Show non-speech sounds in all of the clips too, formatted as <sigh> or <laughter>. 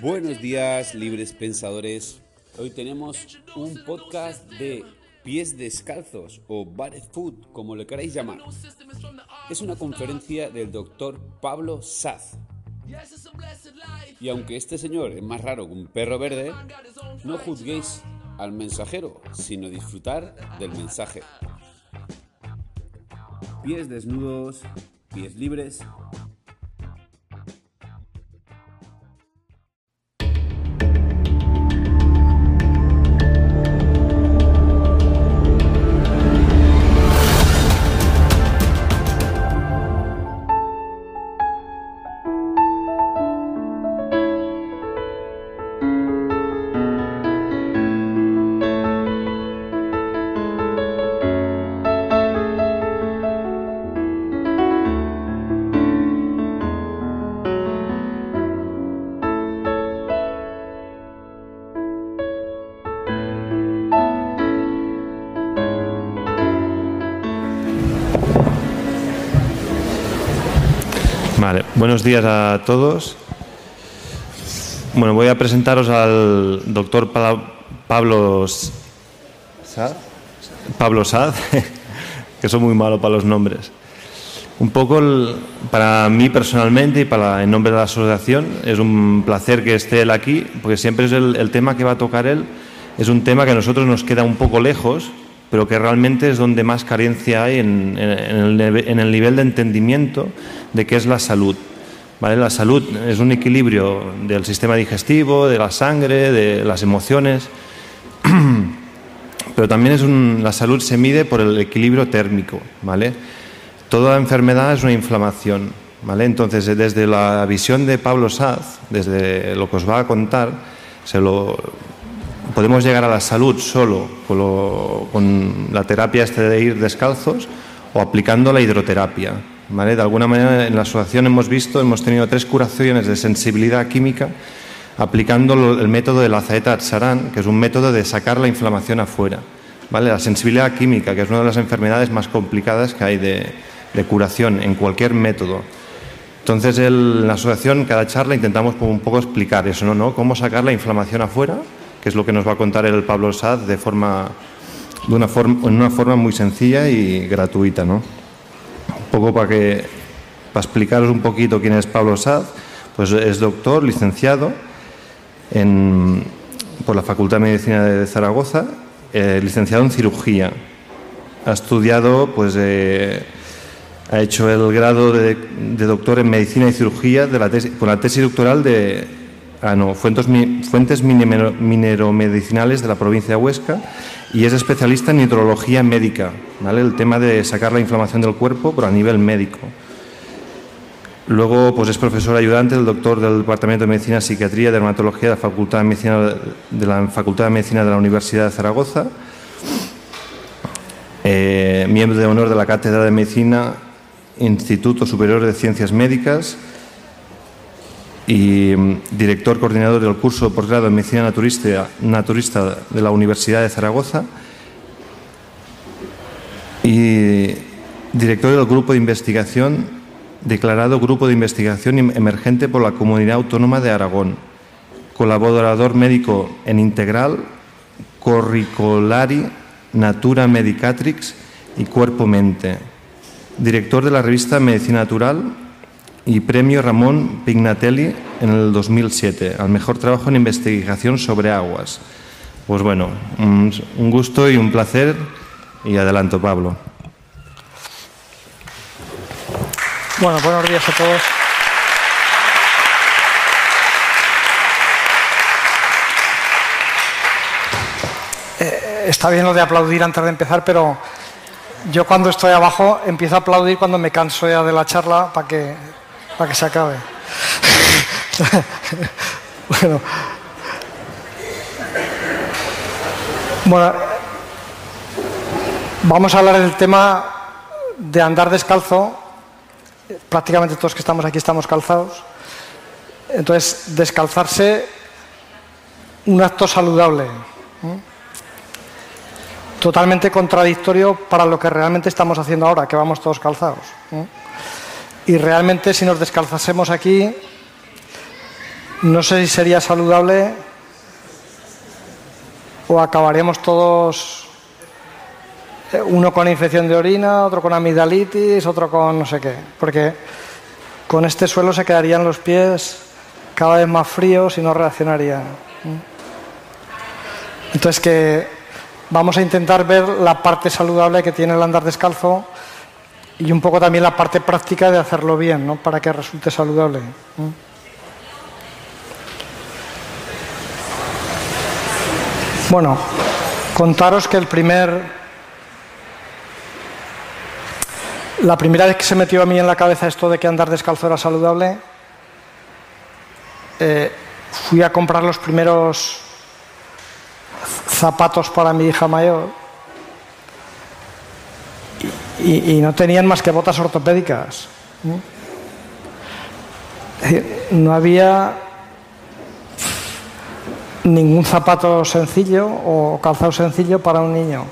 Buenos días, libres pensadores. Hoy tenemos un podcast de pies descalzos o barefoot, como le queráis llamar. Es una conferencia del doctor Pablo Saz. Y aunque este señor es más raro que un perro verde, no juzguéis al mensajero, sino disfrutar del mensaje. Pies desnudos, pies libres buenos días a todos. Bueno, voy a presentaros al doctor Pablo Sad, <laughs> que soy muy malo para los nombres. Un poco para mí personalmente y para en nombre de la asociación es un placer que esté él aquí, porque siempre es el tema que va a tocar él, es un tema que a nosotros nos queda un poco lejos, pero que realmente es donde más carencia hay en, el, nivel de entendimiento de qué es la salud. ¿Vale? La salud es un equilibrio del sistema digestivo, de la sangre, de las emociones, <clears throat> pero también es la salud se mide por el equilibrio térmico. ¿vale? Toda enfermedad es una inflamación. ¿vale? Entonces, desde la visión de Pablo Saz, desde lo que os va a contar, se lo, podemos llegar a la salud solo con, la terapia este de ir descalzos o aplicando la hidroterapia. ¿Vale? De alguna manera en la asociación hemos visto, hemos tenido tres curaciones de sensibilidad química aplicando el método de la zaeta Atsaran, que es un método de sacar la inflamación afuera. ¿vale? La sensibilidad química, que es una de las enfermedades más complicadas que hay de, curación en cualquier método. Entonces, en la asociación, cada charla intentamos un poco explicar eso, ¿no? ¿no? Cómo sacar la inflamación afuera que es lo que nos va a contar el Pablo Sad de forma, de una forma, en una forma muy sencilla y gratuita. ¿no? Poco para, que, para explicaros un poquito quién es Pablo Sad, pues es doctor, licenciado en, por la Facultad de Medicina de Zaragoza, eh, licenciado en cirugía. Ha estudiado, pues, eh, ha hecho el grado de, doctor en medicina y cirugía de la tesis, con la tesis doctoral de ah, no, fuentes, fuentes mineromedicinales de la provincia de Huesca y es especialista en hidrología médica, ¿vale? el tema de sacar la inflamación del cuerpo, pero a nivel médico. Luego pues es profesor ayudante del doctor del Departamento de Medicina Psiquiatría y Dermatología de la Facultad de Medicina de la, Facultad de, Medicina de la Universidad de Zaragoza, eh, miembro de honor de la Cátedra de Medicina, Instituto Superior de Ciencias Médicas, y mm, director coordinador del curso de posgrado en Medicina Naturista, de la Universidad de Zaragoza y director del grupo de investigación, declarado Grupo de Investigación Emergente por la Comunidad Autónoma de Aragón, colaborador médico en Integral, Corricolari, Natura Medicatrix y Cuerpo Mente, director de la revista Medicina Natural y premio Ramón Pignatelli en el 2007 al mejor trabajo en investigación sobre aguas. Pues bueno, un, gusto y un placer y adelanto Pablo. Bueno, buenos días a todos. Eh, está bien lo de aplaudir antes de empezar, pero yo cuando estoy abajo empiezo a aplaudir cuando me canso ya de la charla para que para que se acabe. <laughs> bueno. Bueno, vamos a hablar del tema de andar descalzo. Prácticamente todos que estamos aquí estamos calzados. Entonces, descalzarse, un acto saludable. Totalmente contradictorio para lo que realmente estamos haciendo ahora, que vamos todos calzados. Y realmente si nos descalzásemos aquí, no sé si sería saludable o acabaríamos todos eh, uno con infección de orina, otro con amigdalitis, otro con no sé qué, porque con este suelo se quedarían los pies cada vez más fríos y no reaccionarían. Entonces que vamos a intentar ver la parte saludable que tiene el andar descalzo y un poco también la parte práctica de hacerlo bien, ¿no? para que resulte saludable. Bueno, contaros que el primer La primera vez que se metió a mí en la cabeza esto de que andar descalzo era saludable, eh, fui a comprar los primeros zapatos para mi hija mayor y, no tenían más que botas ortopédicas. no había ningún zapato sencillo o calzado sencillo para un niño.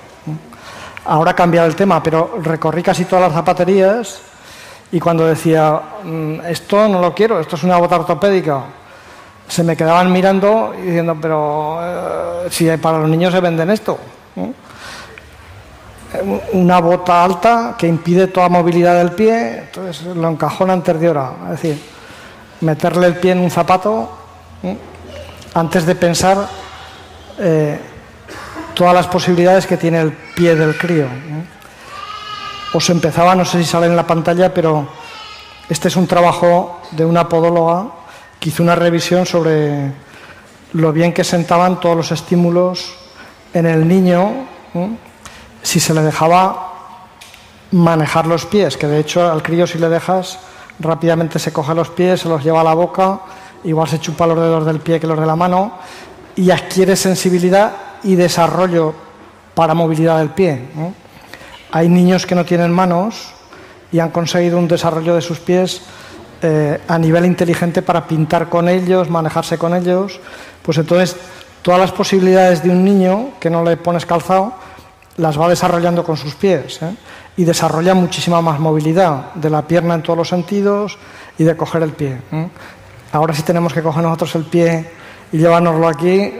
Ahora ha cambiado el tema, pero recorrí casi todas las zapaterías y cuando decía, mm, esto no lo quiero, esto es una bota ortopédica, se me quedaban mirando y diciendo, pero eh, si para los niños se venden esto. Una bota alta que impide toda movilidad del pie, entonces lo encajona antes de hora. Es decir, meterle el pie en un zapato antes de pensar eh, todas las posibilidades que tiene el pie del crío. Os empezaba, no sé si sale en la pantalla, pero este es un trabajo de una podóloga que hizo una revisión sobre lo bien que sentaban todos los estímulos en el niño si se le dejaba manejar los pies, que de hecho al crío si le dejas rápidamente se coge los pies, se los lleva a la boca, igual se chupa los dedos del pie que los de la mano y adquiere sensibilidad y desarrollo para movilidad del pie. Hay niños que no tienen manos y han conseguido un desarrollo de sus pies eh, a nivel inteligente para pintar con ellos, manejarse con ellos. Pues entonces todas las posibilidades de un niño que no le pones calzado las va desarrollando con sus pies ¿eh? y desarrolla muchísima más movilidad de la pierna en todos los sentidos y de coger el pie. ¿eh? Ahora si tenemos que coger nosotros el pie y llevárnoslo aquí,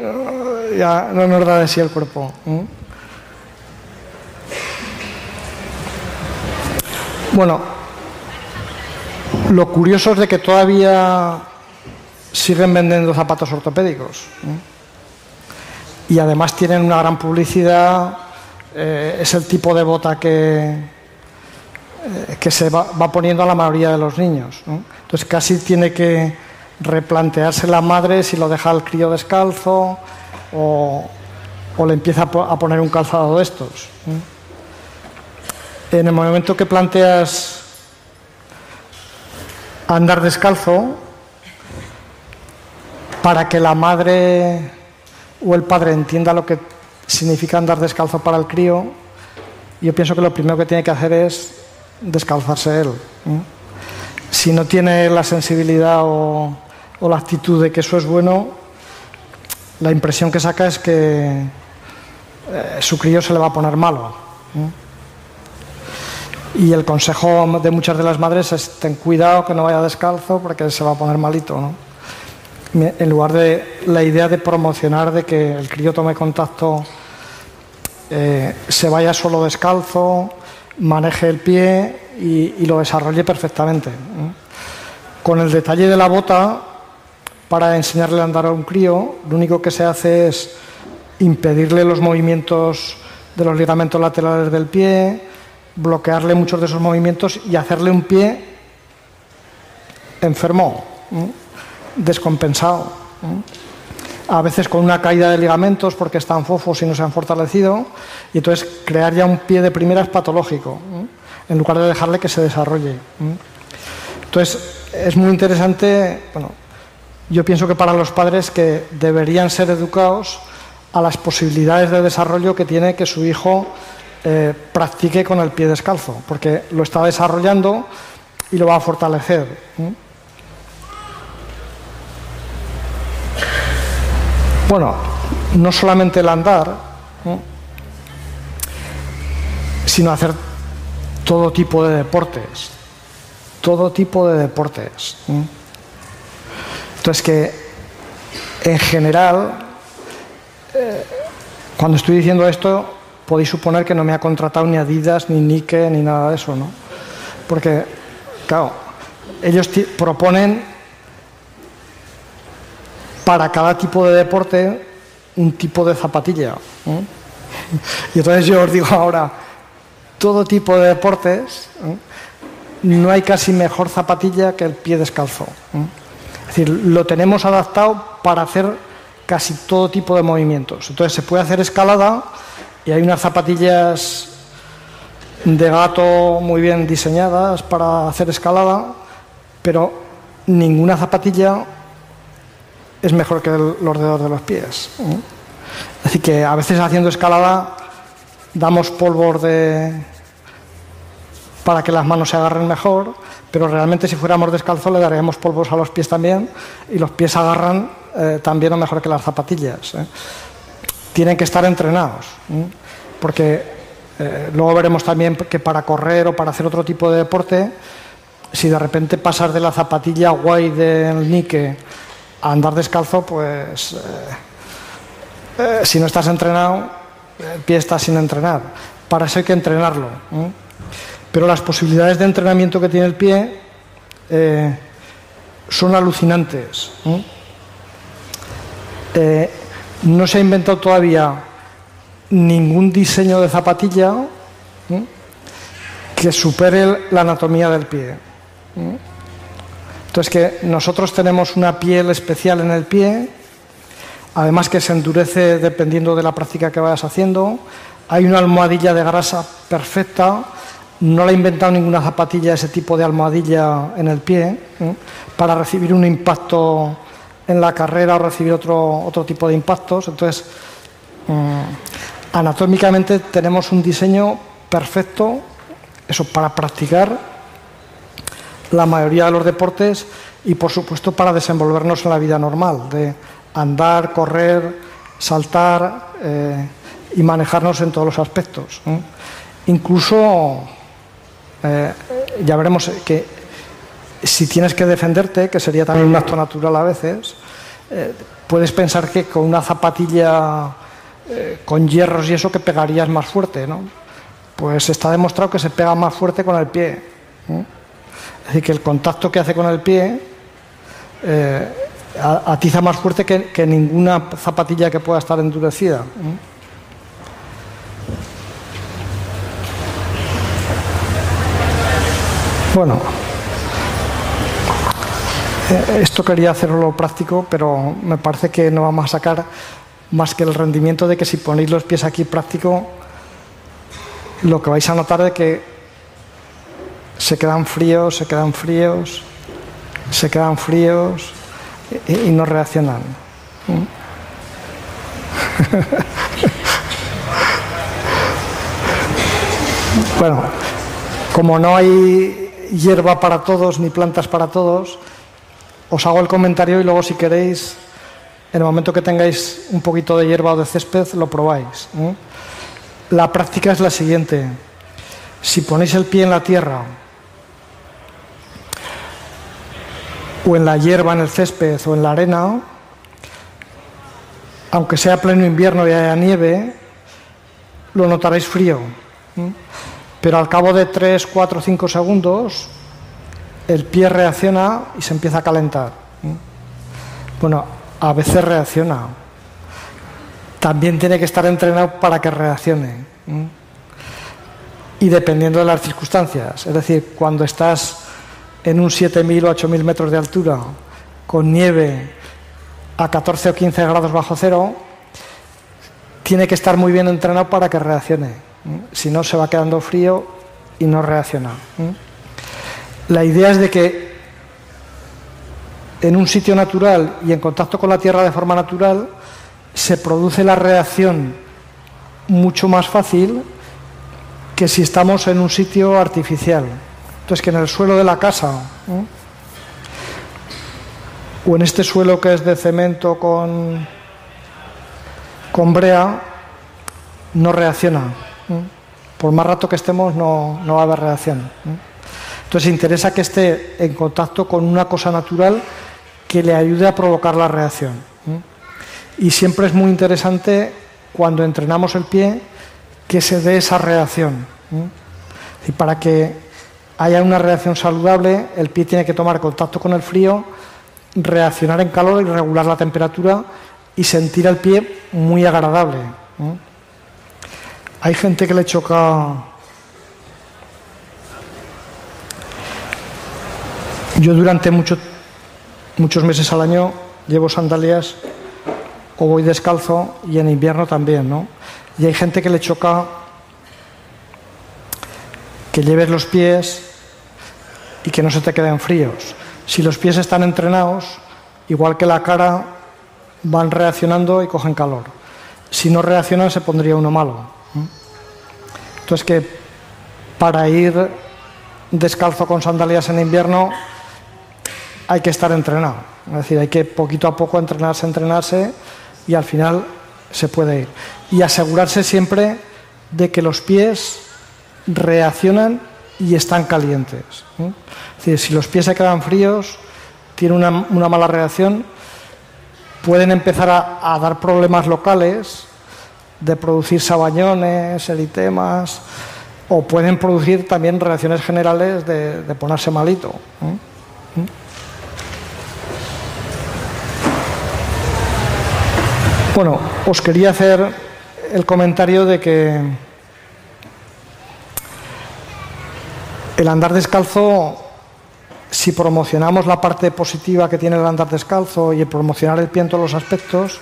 ya no nos da de sí el cuerpo. Bueno, lo curioso es de que todavía siguen vendiendo zapatos ortopédicos. Y además tienen una gran publicidad, eh, es el tipo de bota que, eh, que se va, poniendo a la mayoría de los niños. Entonces casi tiene que replantearse la madre si lo deja al crío descalzo, o, le empieza a poner un calzado de estos. En el momento que planteas andar descalzo, para que la madre o el padre entienda lo que significa andar descalzo para el crío, yo pienso que lo primero que tiene que hacer es descalzarse él. Si no tiene la sensibilidad o la actitud de que eso es bueno, la impresión que saca es que eh, su crío se le va a poner malo. Y el consejo de muchas de las madres es ten cuidado que no vaya descalzo porque se va a poner malito. En lugar de la idea de promocionar de que el crío tome contacto, eh, se vaya solo descalzo, maneje el pie y, y lo desarrolle perfectamente. Con el detalle de la bota, para enseñarle a andar a un crío, lo único que se hace es impedirle los movimientos de los ligamentos laterales del pie, bloquearle muchos de esos movimientos y hacerle un pie enfermo, descompensado. A veces con una caída de ligamentos porque están fofos y no se han fortalecido, y entonces crear ya un pie de primeras patológico, en lugar de dejarle que se desarrolle. Entonces es muy interesante, bueno, yo pienso que para los padres que deberían ser educados a las posibilidades de desarrollo que tiene que su hijo eh, practique con el pie descalzo, porque lo está desarrollando y lo va a fortalecer. Bueno, no solamente el andar, sino hacer todo tipo de deportes, todo tipo de deportes. Entonces que en general, eh, cuando estoy diciendo esto, podéis suponer que no me ha contratado ni Adidas, ni Nike, ni nada de eso, ¿no? Porque, claro, ellos proponen para cada tipo de deporte un tipo de zapatilla. <laughs> Y entonces yo os digo ahora, todo tipo de deportes, no hay casi mejor zapatilla que el pie descalzo. Es decir, lo tenemos adaptado para hacer casi todo tipo de movimientos. Entonces se puede hacer escalada y hay unas zapatillas de gato muy bien diseñadas para hacer escalada, pero ninguna zapatilla es mejor que los dedos de los pies. Así que a veces haciendo escalada damos polvos para que las manos se agarren mejor, pero realmente si fuéramos descalzos le daríamos polvos a los pies también y los pies agarran eh, también o mejor que las zapatillas. ¿eh? Tienen que estar entrenados, porque eh, luego veremos también que para correr o para hacer otro tipo de deporte, si de repente pasas de la zapatilla guay del Nike andar descalzo, pues si no estás entrenado, el pie está sin entrenar. Para eso hay que entrenarlo. Pero las posibilidades de entrenamiento que tiene el pie eh, son alucinantes. Eh, no se ha inventado todavía ningún diseño de zapatilla que supere la anatomía del pie. Entonces que nosotros tenemos una piel especial en el pie, además que se endurece dependiendo de la práctica que vayas haciendo. Hay una almohadilla de grasa perfecta no le ha inventado ninguna zapatilla ese tipo de almohadilla en el pie ¿eh? para recibir un impacto en la carrera o recibir otro, otro tipo de impactos. Entonces, mm, anatómicamente tenemos un diseño perfecto eso para practicar la mayoría de los deportes y por supuesto para desenvolvernos en la vida normal, de andar, correr, saltar eh, y manejarnos en todos los aspectos. ¿eh? Incluso eh, ya veremos que si tienes que defenderte, que sería también un acto natural a veces, eh, puedes pensar que con una zapatilla eh, con hierros y eso que pegarías más fuerte, ¿no? Pues está demostrado que se pega más fuerte con el pie. Decir, que el contacto que hace con el pie atiza más fuerte que, que, ninguna zapatilla que pueda estar endurecida. Bueno, eh, esto quería hacerlo práctico, pero me parece que no vamos a sacar más que el rendimiento de que si ponéis los pies aquí práctico, lo que vais a notar es que se quedan fríos, se quedan fríos, se quedan fríos y, no reaccionan. <laughs> Bueno, como no hay hierba para todos ni plantas para todos, os hago el comentario y luego si queréis, en el momento que tengáis un poquito de hierba o de césped, lo probáis. La práctica es la siguiente. Si ponéis el pie en la tierra o en la hierba, en el césped o en la arena, aunque sea pleno invierno y haya nieve, lo notaréis frío pero al cabo de 3, 4, 5 segundos el pie reacciona y se empieza a calentar. Bueno, a veces reacciona. También tiene que estar entrenado para que reaccione. Y dependiendo de las circunstancias. Es decir, cuando estás en un 7.000 o 8.000 metros de altura, con nieve a 14 o 15 grados bajo cero, tiene que estar muy bien entrenado para que reaccione. Si no, se va quedando frío y no reacciona. La idea es de que en un sitio natural y en contacto con la tierra de forma natural se produce la reacción mucho más fácil que si estamos en un sitio artificial. Entonces, que en el suelo de la casa o en este suelo que es de cemento con, con brea, no reacciona. Por más rato que estemos no, va a haber reacción. Entonces interesa que esté en contacto con una cosa natural que le ayude a provocar la reacción. Y siempre es muy interesante cuando entrenamos el pie que se dé esa reacción. Y para que haya una reacción saludable, el pie tiene que tomar contacto con el frío, reaccionar en calor y regular la temperatura y sentir el pie muy agradable. Hay gente que le choca. Yo durante muchos meses al año llevo sandalias o voy descalzo y en invierno también, ¿no? Y hay gente que le choca que lleves los pies y que no se te queden fríos. Si los pies están entrenados, igual que la cara, van reaccionando y cogen calor. Si no reaccionan, se pondría uno malo. Entonces que para ir descalzo con sandalias en invierno hay que estar entrenado. Es decir, hay que poquito a poco entrenarse, entrenarse y al final se puede ir. Y asegurarse siempre de que los pies reaccionan y están calientes. Es decir, si los pies se quedan fríos, tienen una, mala reacción, pueden empezar a dar problemas locales de producir sabañones, eritemas, o pueden producir también reacciones generales de, ponerse malito. ¿Mm? Bueno, os quería hacer el comentario de que el andar descalzo, si promocionamos la parte positiva que tiene el andar descalzo y el promocionar el pie en todos los aspectos,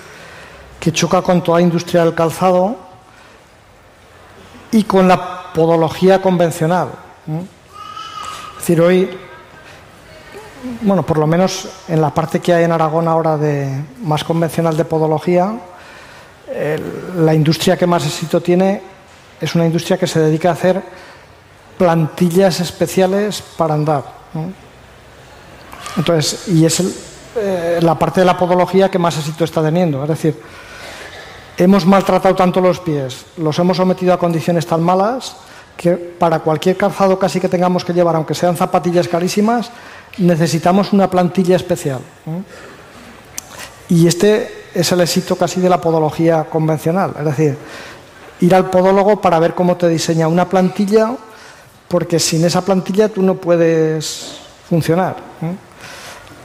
que choca con toda la industria del calzado y con la podología convencional. Es decir, hoy, bueno, por lo menos en la parte que hay en Aragón ahora de más convencional de podología, la industria que más éxito tiene es una industria que se dedica a hacer plantillas especiales para andar. Entonces, y es eh, la parte de la podología que más éxito está teniendo. Es decir, hemos maltratado tanto los pies, los hemos sometido a condiciones tan malas que para cualquier calzado casi que tengamos que llevar, aunque sean zapatillas carísimas, necesitamos una plantilla especial. Y este es el éxito casi de la podología convencional, es decir, ir al podólogo para ver cómo te diseña una plantilla, porque sin esa plantilla tú no puedes funcionar.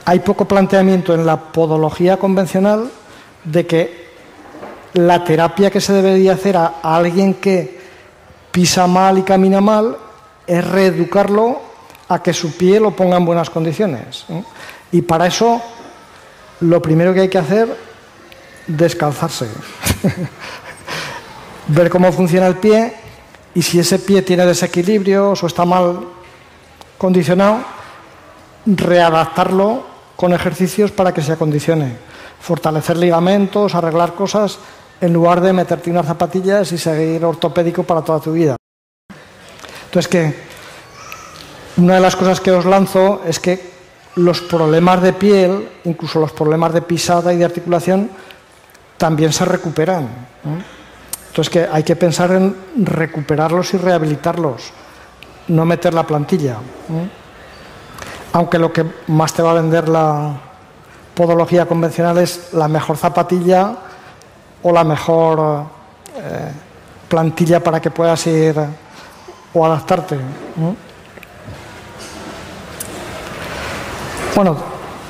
Hay poco planteamiento en la podología convencional de que la terapia que se debería hacer a, alguien que pisa mal y camina mal es reeducarlo a que su pie lo ponga en buenas condiciones. ¿eh? Y para eso lo primero que hay que hacer, descalzarse. <laughs> Ver cómo funciona el pie y si ese pie tiene desequilibrios o está mal condicionado, readaptarlo con ejercicios para que se acondicione. Fortalecer ligamentos, arreglar cosas en lugar de meterte unas zapatillas y seguir ortopédico para toda tu vida. Entonces que una de las cosas que os lanzo es que los problemas de piel, incluso los problemas de pisada y de articulación, también se recuperan. Entonces que hay que pensar en recuperarlos y rehabilitarlos, no meter la plantilla. Aunque lo que más te va a vender la podología convencional es la mejor zapatilla o la mejor eh, plantilla para que puedas ir o adaptarte. Bueno,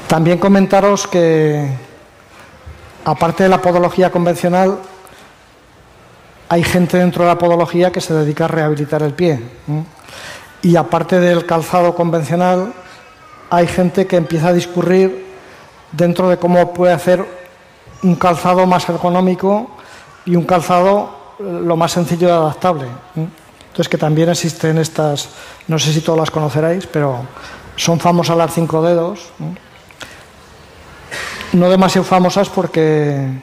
también comentaros que aparte de la podología convencional, hay gente dentro de la podología que se dedica a rehabilitar el pie. Y aparte del calzado convencional, hay gente que empieza a discurrir dentro de cómo puede hacer un calzado más ergonómico y un calzado eh, lo más sencillo y adaptable. Entonces, que también existen estas, no sé si todos las conoceréis, pero son famosas las cinco dedos. No demasiado famosas porque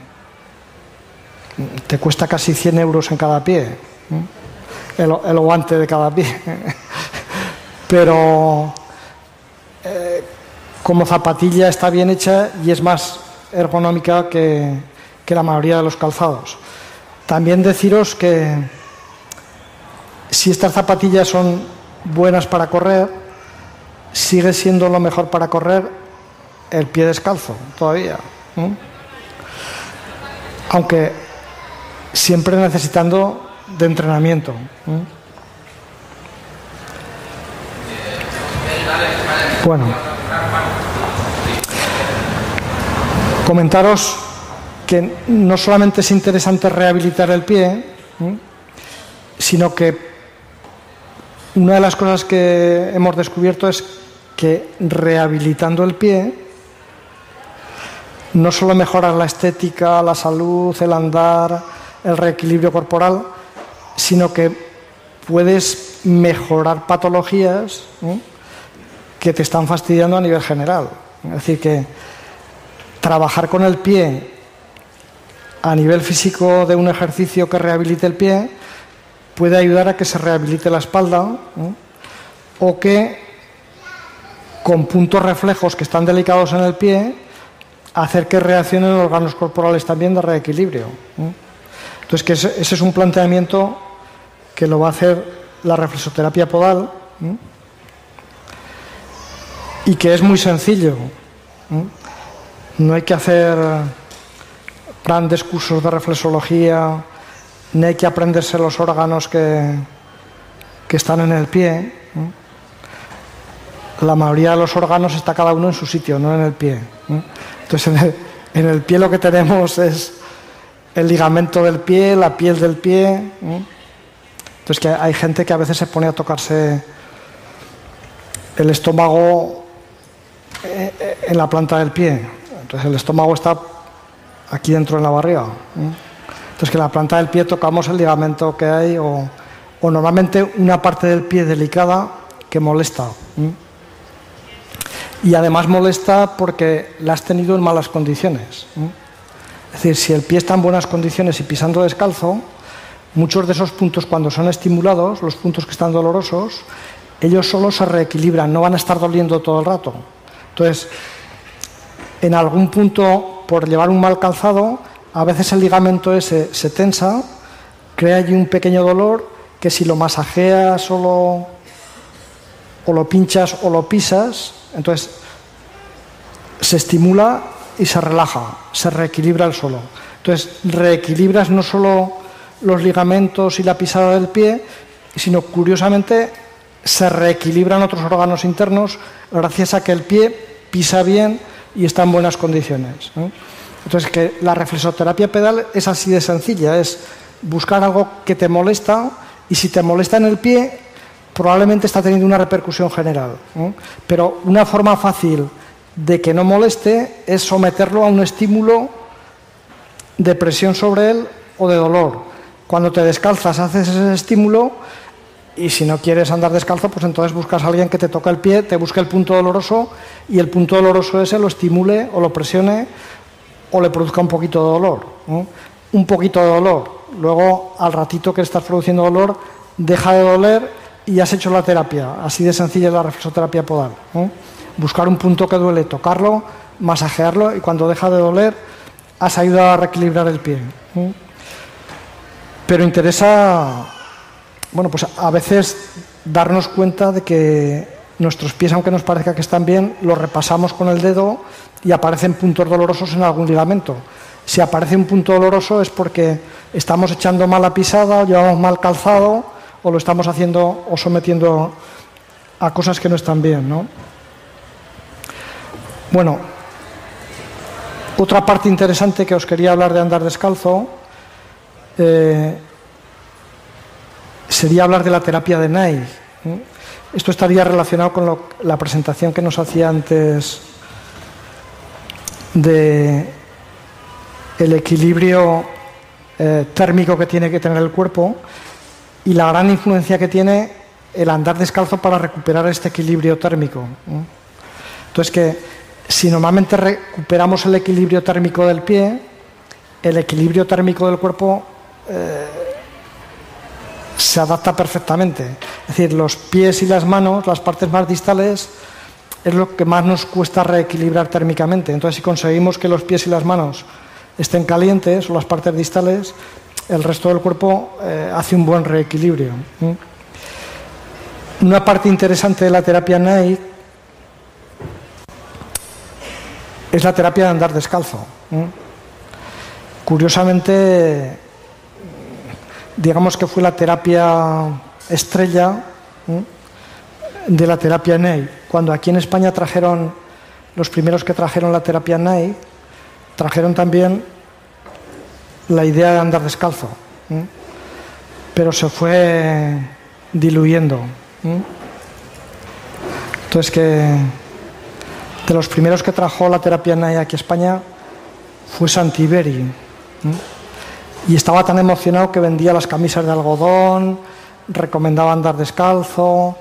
te cuesta casi 100 euros en cada pie, el, el guante de cada pie. <laughs> Pero eh, como zapatilla está bien hecha y es más ergonómica que, la mayoría de los calzados. También deciros que si estas zapatillas son buenas para correr, sigue siendo lo mejor para correr el pie descalzo todavía. aunque siempre necesitando de entrenamiento. Bueno, comentaros que no solamente es interesante rehabilitar el pie, sino que una de las cosas que hemos descubierto es que rehabilitando el pie, no solo mejoras la estética, la salud, el andar, el reequilibrio corporal, sino que puedes mejorar patologías que te están fastidiando a nivel general. Es decir, que trabajar con el pie a nivel físico de un ejercicio que rehabilite el pie puede ayudar a que se rehabilite la espalda o que con puntos reflejos que están delicados en el pie hacer que reaccionen órganos corporales también de reequilibrio. Entonces, que ese, es un planteamiento que lo va a hacer la reflexoterapia podal y que es muy sencillo. No hay que hacer grandes cursos de reflexología, ni hay que aprenderse los órganos que, que están en el pie. La mayoría de los órganos está cada uno en su sitio, no en el pie. Entonces, en el, pie lo que tenemos es el ligamento del pie, la piel del pie. Entonces, que hay gente que a veces se pone a tocarse el estómago eh, eh, en la planta del pie. Entonces, el estómago está aquí dentro en la barriga. Entonces, que en la planta del pie tocamos el ligamento que hay o, o normalmente una parte del pie delicada que molesta y además molesta porque la has tenido en malas condiciones. Es decir, si el pie está en buenas condiciones y pisando descalzo, muchos de esos puntos cuando son estimulados, los puntos que están dolorosos, ellos solo se reequilibran, no van a estar doliendo todo el rato. Entonces, en algún punto, por llevar un mal calzado, a veces el ligamento ese se tensa, crea allí un pequeño dolor que si lo masajeas o lo, o lo pinchas o lo pisas, entonces, se estimula y se relaja, se reequilibra el suelo. Entonces, reequilibras no solo los ligamentos y la pisada del pie, sino curiosamente se reequilibran otros órganos internos gracias a que el pie pisa bien y está en buenas condiciones. Entonces, que la reflexoterapia pedal es así de sencilla, es buscar algo que te molesta y si te molesta en el pie, probablemente está teniendo una repercusión general. Pero una forma fácil de que no moleste es someterlo a un estímulo de presión sobre él o de dolor. Cuando te descalzas haces ese estímulo y si no quieres andar descalzo, pues entonces buscas a alguien que te toque el pie, te busque el punto doloroso y el punto doloroso ese lo estimule o lo presione o le produzca un poquito de dolor. Un poquito de dolor. Luego, al ratito que estás produciendo dolor, deja de doler y has hecho la terapia. Así de sencilla es la reflexoterapia podal. Buscar un punto que duele, tocarlo, masajearlo y cuando deja de doler has ayudado a reequilibrar el pie. Pero interesa, bueno, pues a veces darnos cuenta de que nuestros pies, aunque nos parezca que están bien, los repasamos con el dedo y aparecen puntos dolorosos en algún ligamento. Si aparece un punto doloroso es porque estamos echando mala pisada, llevamos mal calzado o lo estamos haciendo o sometiendo a cosas que no están bien, ¿no? Bueno, otra parte interesante que os quería hablar de andar descalzo eh, sería hablar de la terapia de Nike. Esto estaría relacionado con la presentación que nos hacía antes de el equilibrio eh, térmico que tiene que tener el cuerpo y la gran influencia que tiene el andar descalzo para recuperar este equilibrio térmico. Entonces que si normalmente recuperamos el equilibrio térmico del pie, el equilibrio térmico del cuerpo eh, se adapta perfectamente. Es decir, los pies y las manos, las partes más distales, es lo que más nos cuesta reequilibrar térmicamente. Entonces, si conseguimos que los pies y las manos estén calientes o las partes distales, el resto del cuerpo eh, hace un buen reequilibrio. Una parte interesante de la terapia Nike es la terapia de andar descalzo. curiosamente, digamos que fue la terapia estrella de la terapia NEI. Cuando aquí en España trajeron, los primeros que trajeron la terapia NEI, trajeron también la idea de andar descalzo, pero se fue diluyendo. Entonces que de los primeros que trajo la terapia NEI aquí a España fue Santiberi. Y estaba tan emocionado que vendía las camisas de algodón, recomendaba andar descalzo,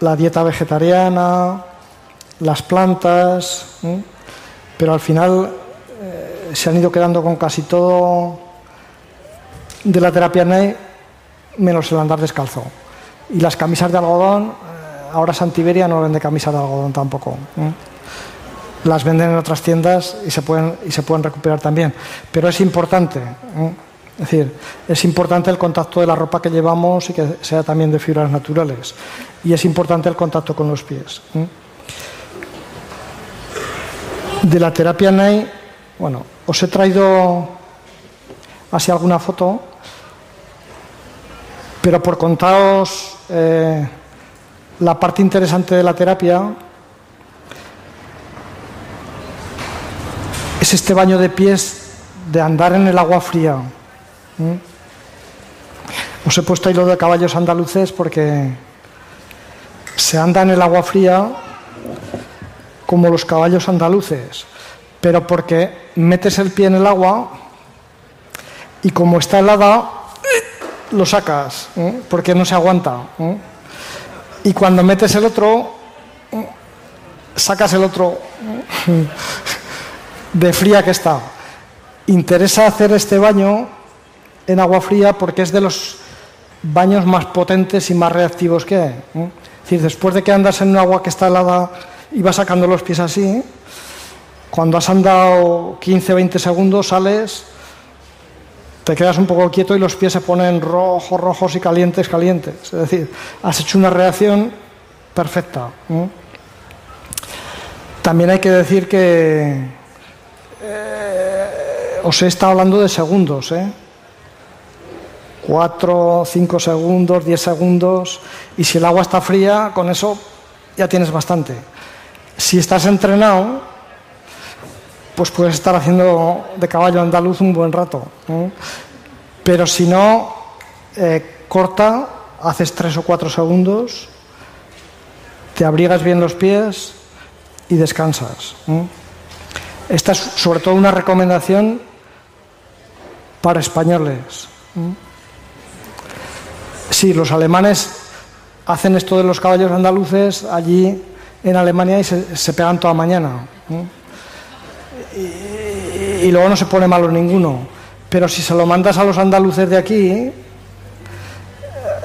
la dieta vegetariana, las plantas, pero al final eh, se han ido quedando con casi todo de la terapia NEI menos el andar descalzo. Y las camisas de algodón, eh, ahora Santiberia no vende camisas de algodón tampoco. Las venden en otras tiendas y se pueden, y se pueden recuperar también. Pero es importante. Es decir, es importante el contacto de la ropa que llevamos y que sea también de fibras naturales. Y es importante el contacto con los pies. De la terapia NAI, bueno, os he traído así alguna foto, pero por contaros eh, la parte interesante de la terapia, es este baño de pies de andar en el agua fría. ¿Mm? Os he puesto ahí lo de caballos andaluces porque se anda en el agua fría como los caballos andaluces, pero porque metes el pie en el agua y como está helada, lo sacas, ¿eh? porque no se aguanta. ¿eh? Y cuando metes el otro, sacas el otro <laughs> de fría que está. Interesa hacer este baño en agua fría porque es de los baños más potentes y más reactivos que hay. Es decir, después de que andas en un agua que está helada y vas sacando los pies así, cuando has andado 15, 20 segundos sales, te quedas un poco quieto y los pies se ponen rojos, rojos y calientes, calientes. Es decir, has hecho una reacción perfecta. También hay que decir que eh, os he estado hablando de segundos, ¿eh? 4, 5 segundos, 10 segundos, y si el agua está fría, con eso ya tienes bastante. Si estás entrenado, pues puedes estar haciendo de caballo andaluz un buen rato. Pero si no, eh, corta, haces 3 o 4 segundos, te abrigas bien los pies y descansas. Esta es sobre todo una recomendación para españoles. Sí, los alemanes hacen esto de los caballos andaluces allí en Alemania y se, pegan toda mañana. Y, luego no se pone malo ninguno. Pero si se lo mandas a los andaluces de aquí,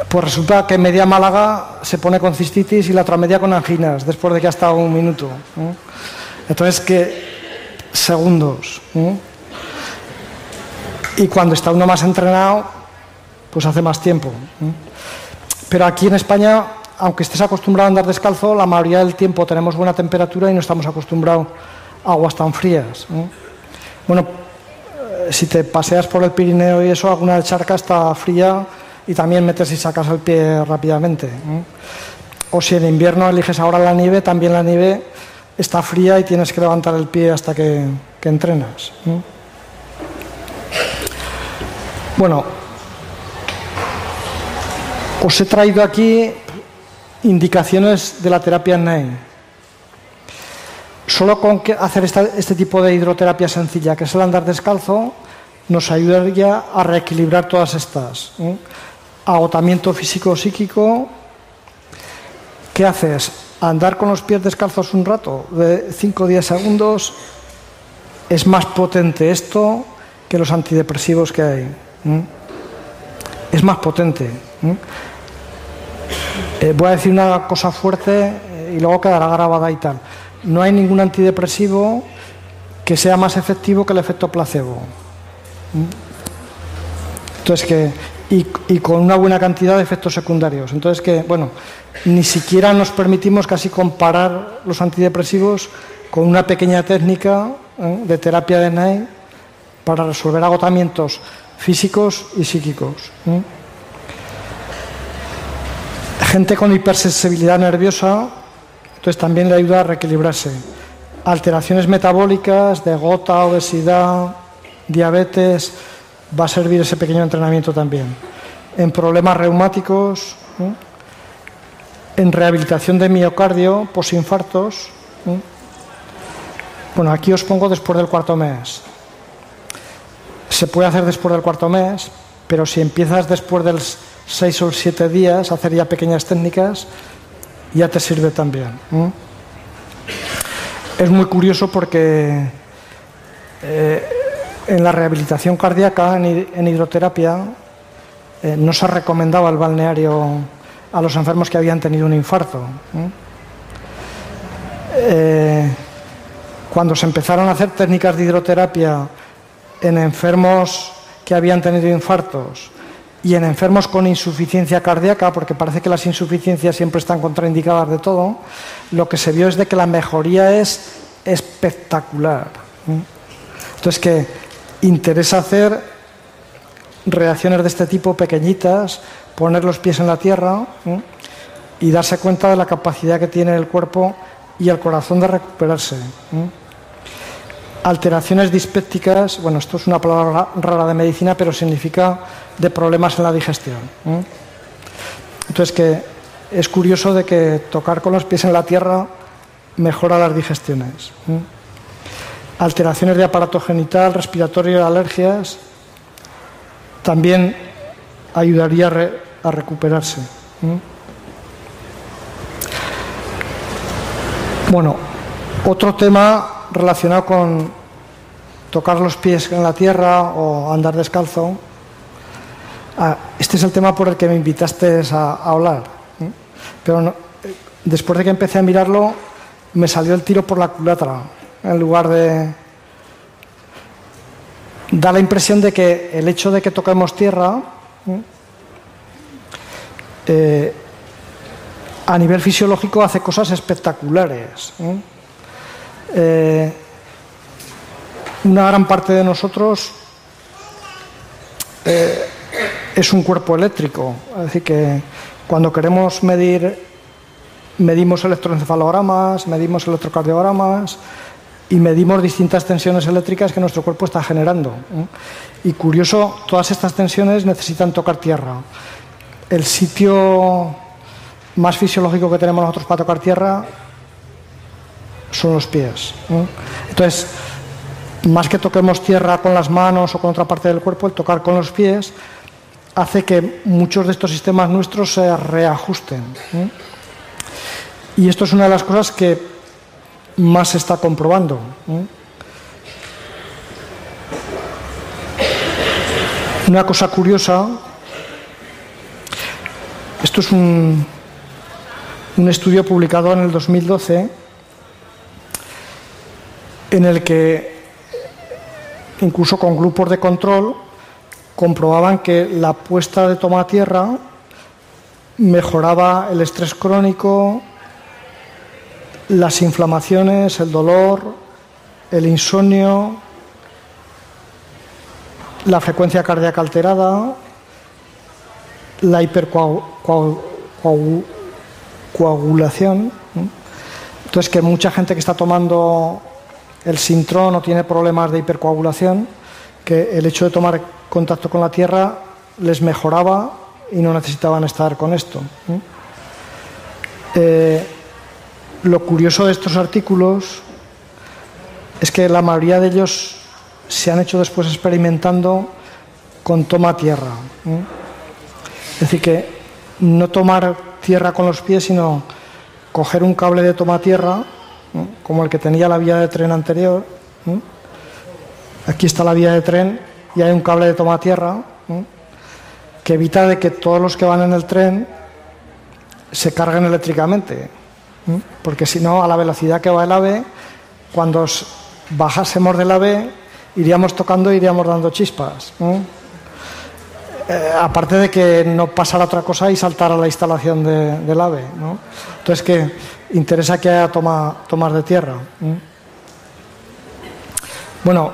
pues resulta que media Málaga se pone con cistitis y la otra media con anginas, después de que ha estado un minuto. Entonces, que segundos. Y cuando está uno más entrenado, pues hace más tiempo. Pero aquí en España, aunque estés acostumbrado a andar descalzo, la mayoría del tiempo tenemos buena temperatura y no estamos acostumbrados a aguas tan frías. Bueno, eh, si te paseas por el Pirineo y eso, alguna charca está fría y también metes y sacas el pie rápidamente. O si en invierno eliges ahora la nieve, también la nieve está fría y tienes que levantar el pie hasta que, que entrenas. Bueno, os he traído aquí indicaciones de la terapia NEI. Solo con hacer este tipo de hidroterapia sencilla, que es el andar descalzo, nos ayudaría a reequilibrar todas estas. Agotamiento físico-psíquico. ¿Qué haces? Andar con los pies descalzos un rato, de 5 o 10 segundos, es más potente esto que los antidepresivos que hay. Es más potente. Eh, voy a decir una cosa fuerte eh, y luego quedará grabada y tal. No hay ningún antidepresivo que sea más efectivo que el efecto placebo. Entonces que y, y, con una buena cantidad de efectos secundarios. Entonces que bueno, ni siquiera nos permitimos casi comparar los antidepresivos con una pequeña técnica ¿eh? de terapia de NAI para resolver agotamientos físicos y psíquicos. Gente con hipersensibilidad nerviosa, entonces también le ayuda a reequilibrarse. Alteraciones metabólicas de gota, obesidad, diabetes, va a servir ese pequeño entrenamiento también. En problemas reumáticos, en rehabilitación de miocardio, posinfartos. Bueno, aquí os pongo después del cuarto mes. Se puede hacer después del cuarto mes, pero si empiezas después de los seis o siete días, hacer ya pequeñas técnicas, ya te sirve también. Es muy curioso porque eh, en la rehabilitación cardíaca, en, hidroterapia, eh, no se recomendaba el balneario a los enfermos que habían tenido un infarto. Eh, cuando se empezaron a hacer técnicas de hidroterapia en enfermos que habían tenido infartos y en enfermos con insuficiencia cardíaca, porque parece que las insuficiencias siempre están contraindicadas de todo, lo que se vio es de que la mejoría es espectacular. Entonces que interesa hacer reacciones de este tipo pequeñitas, poner los pies en la tierra y darse cuenta de la capacidad que tiene el cuerpo y el corazón de recuperarse. Alteraciones dispépticas, bueno, esto es una palabra rara de medicina, pero significa de problemas en la digestión. Entonces que es curioso de que tocar con los pies en la tierra mejora las digestiones alteraciones de aparato genital, respiratorio, alergias, también ayudaría a, recuperarse. Bueno, otro tema relacionado con tocar los pies en la tierra o andar descalzo. Ah, este es el tema por el que me invitaste a, hablar. Pero después de que empecé a mirarlo, me salió el tiro por la culatra en lugar de... Da la impresión de que el hecho de que toquemos tierra eh, a nivel fisiológico hace cosas espectaculares. Eh, una gran parte de nosotros eh, es un cuerpo eléctrico, decir, que cuando queremos medir, medimos electroencefalogramas, medimos electrocardiogramas, y medimos distintas tensiones eléctricas que nuestro cuerpo está generando. Y curioso, todas estas tensiones necesitan tocar tierra. El sitio más fisiológico que tenemos nosotros para tocar tierra son los pies. Entonces, más que toquemos tierra con las manos o con otra parte del cuerpo, el tocar con los pies hace que muchos de estos sistemas nuestros se reajusten. Y esto es una de las cosas que más se está comprobando. Una cosa curiosa, esto es un, un estudio publicado en el 2012 en el que incluso con grupos de control comprobaban que la puesta de toma a tierra mejoraba el estrés crónico, las inflamaciones, el dolor, el insomnio, la frecuencia cardíaca alterada, la hipercoagulación. Entonces, que mucha gente que está tomando el sintrón no tiene problemas de hipercoagulación, que el hecho de tomar contacto con la tierra les mejoraba y no necesitaban estar con esto. Eh, lo curioso de estos artículos es que la mayoría de ellos se han hecho después experimentando con toma tierra. Es decir, que no tomar tierra con los pies, sino coger un cable de toma tierra, como el que tenía la vía de tren anterior. Aquí está la vía de tren y hay un cable de toma tierra que evita de que todos los que van en el tren se carguen eléctricamente porque si no, a la velocidad que va el ave, cuando bajásemos del ave, iríamos tocando e iríamos dando chispas. Eh, aparte de que no pasara otra cosa y saltara la instalación del ave. Entonces, que interesa que haya toma, tomas de tierra. Bueno,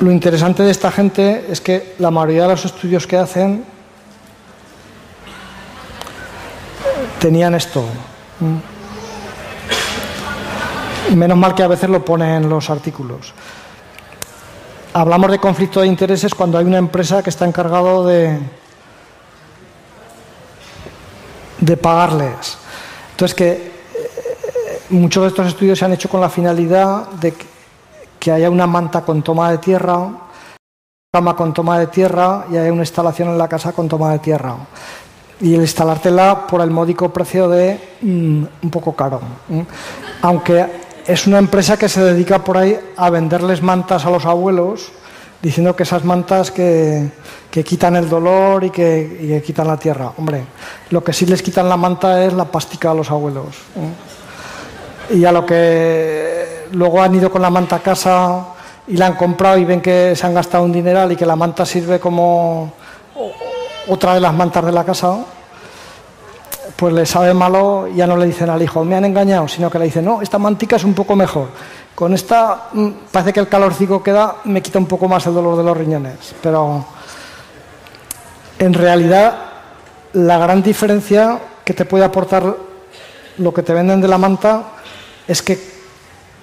lo interesante de esta gente es que la mayoría de los estudios que hacen tenían esto. Menos mal que a veces lo ponen en los artículos. Hablamos de conflicto de intereses cuando hay una empresa que está encargado de, de pagarles. Entonces, que eh, muchos de estos estudios se han hecho con la finalidad de que haya una manta con toma de tierra, cama con toma de tierra y haya una instalación en la casa con toma de tierra. Y el instalártela por el módico precio de mm, un poco caro. Aunque es una empresa que se dedica por ahí a venderles mantas a los abuelos, diciendo que esas mantas que, quitan el dolor y que, quitan la tierra. Hombre, lo que sí les quitan la manta es la pástica a los abuelos. Y a lo que luego han ido con la manta a casa y la han comprado y ven que se han gastado un dineral y que la manta sirve como otra de las mantas de la casa, pues le sabe malo ya no le dicen al hijo, me han engañado, sino que le dicen, no, esta mantica es un poco mejor. Con esta mm, parece que el calorcico que da me quita un poco más el dolor de los riñones, pero en realidad la gran diferencia que te puede aportar lo que te venden de la manta es que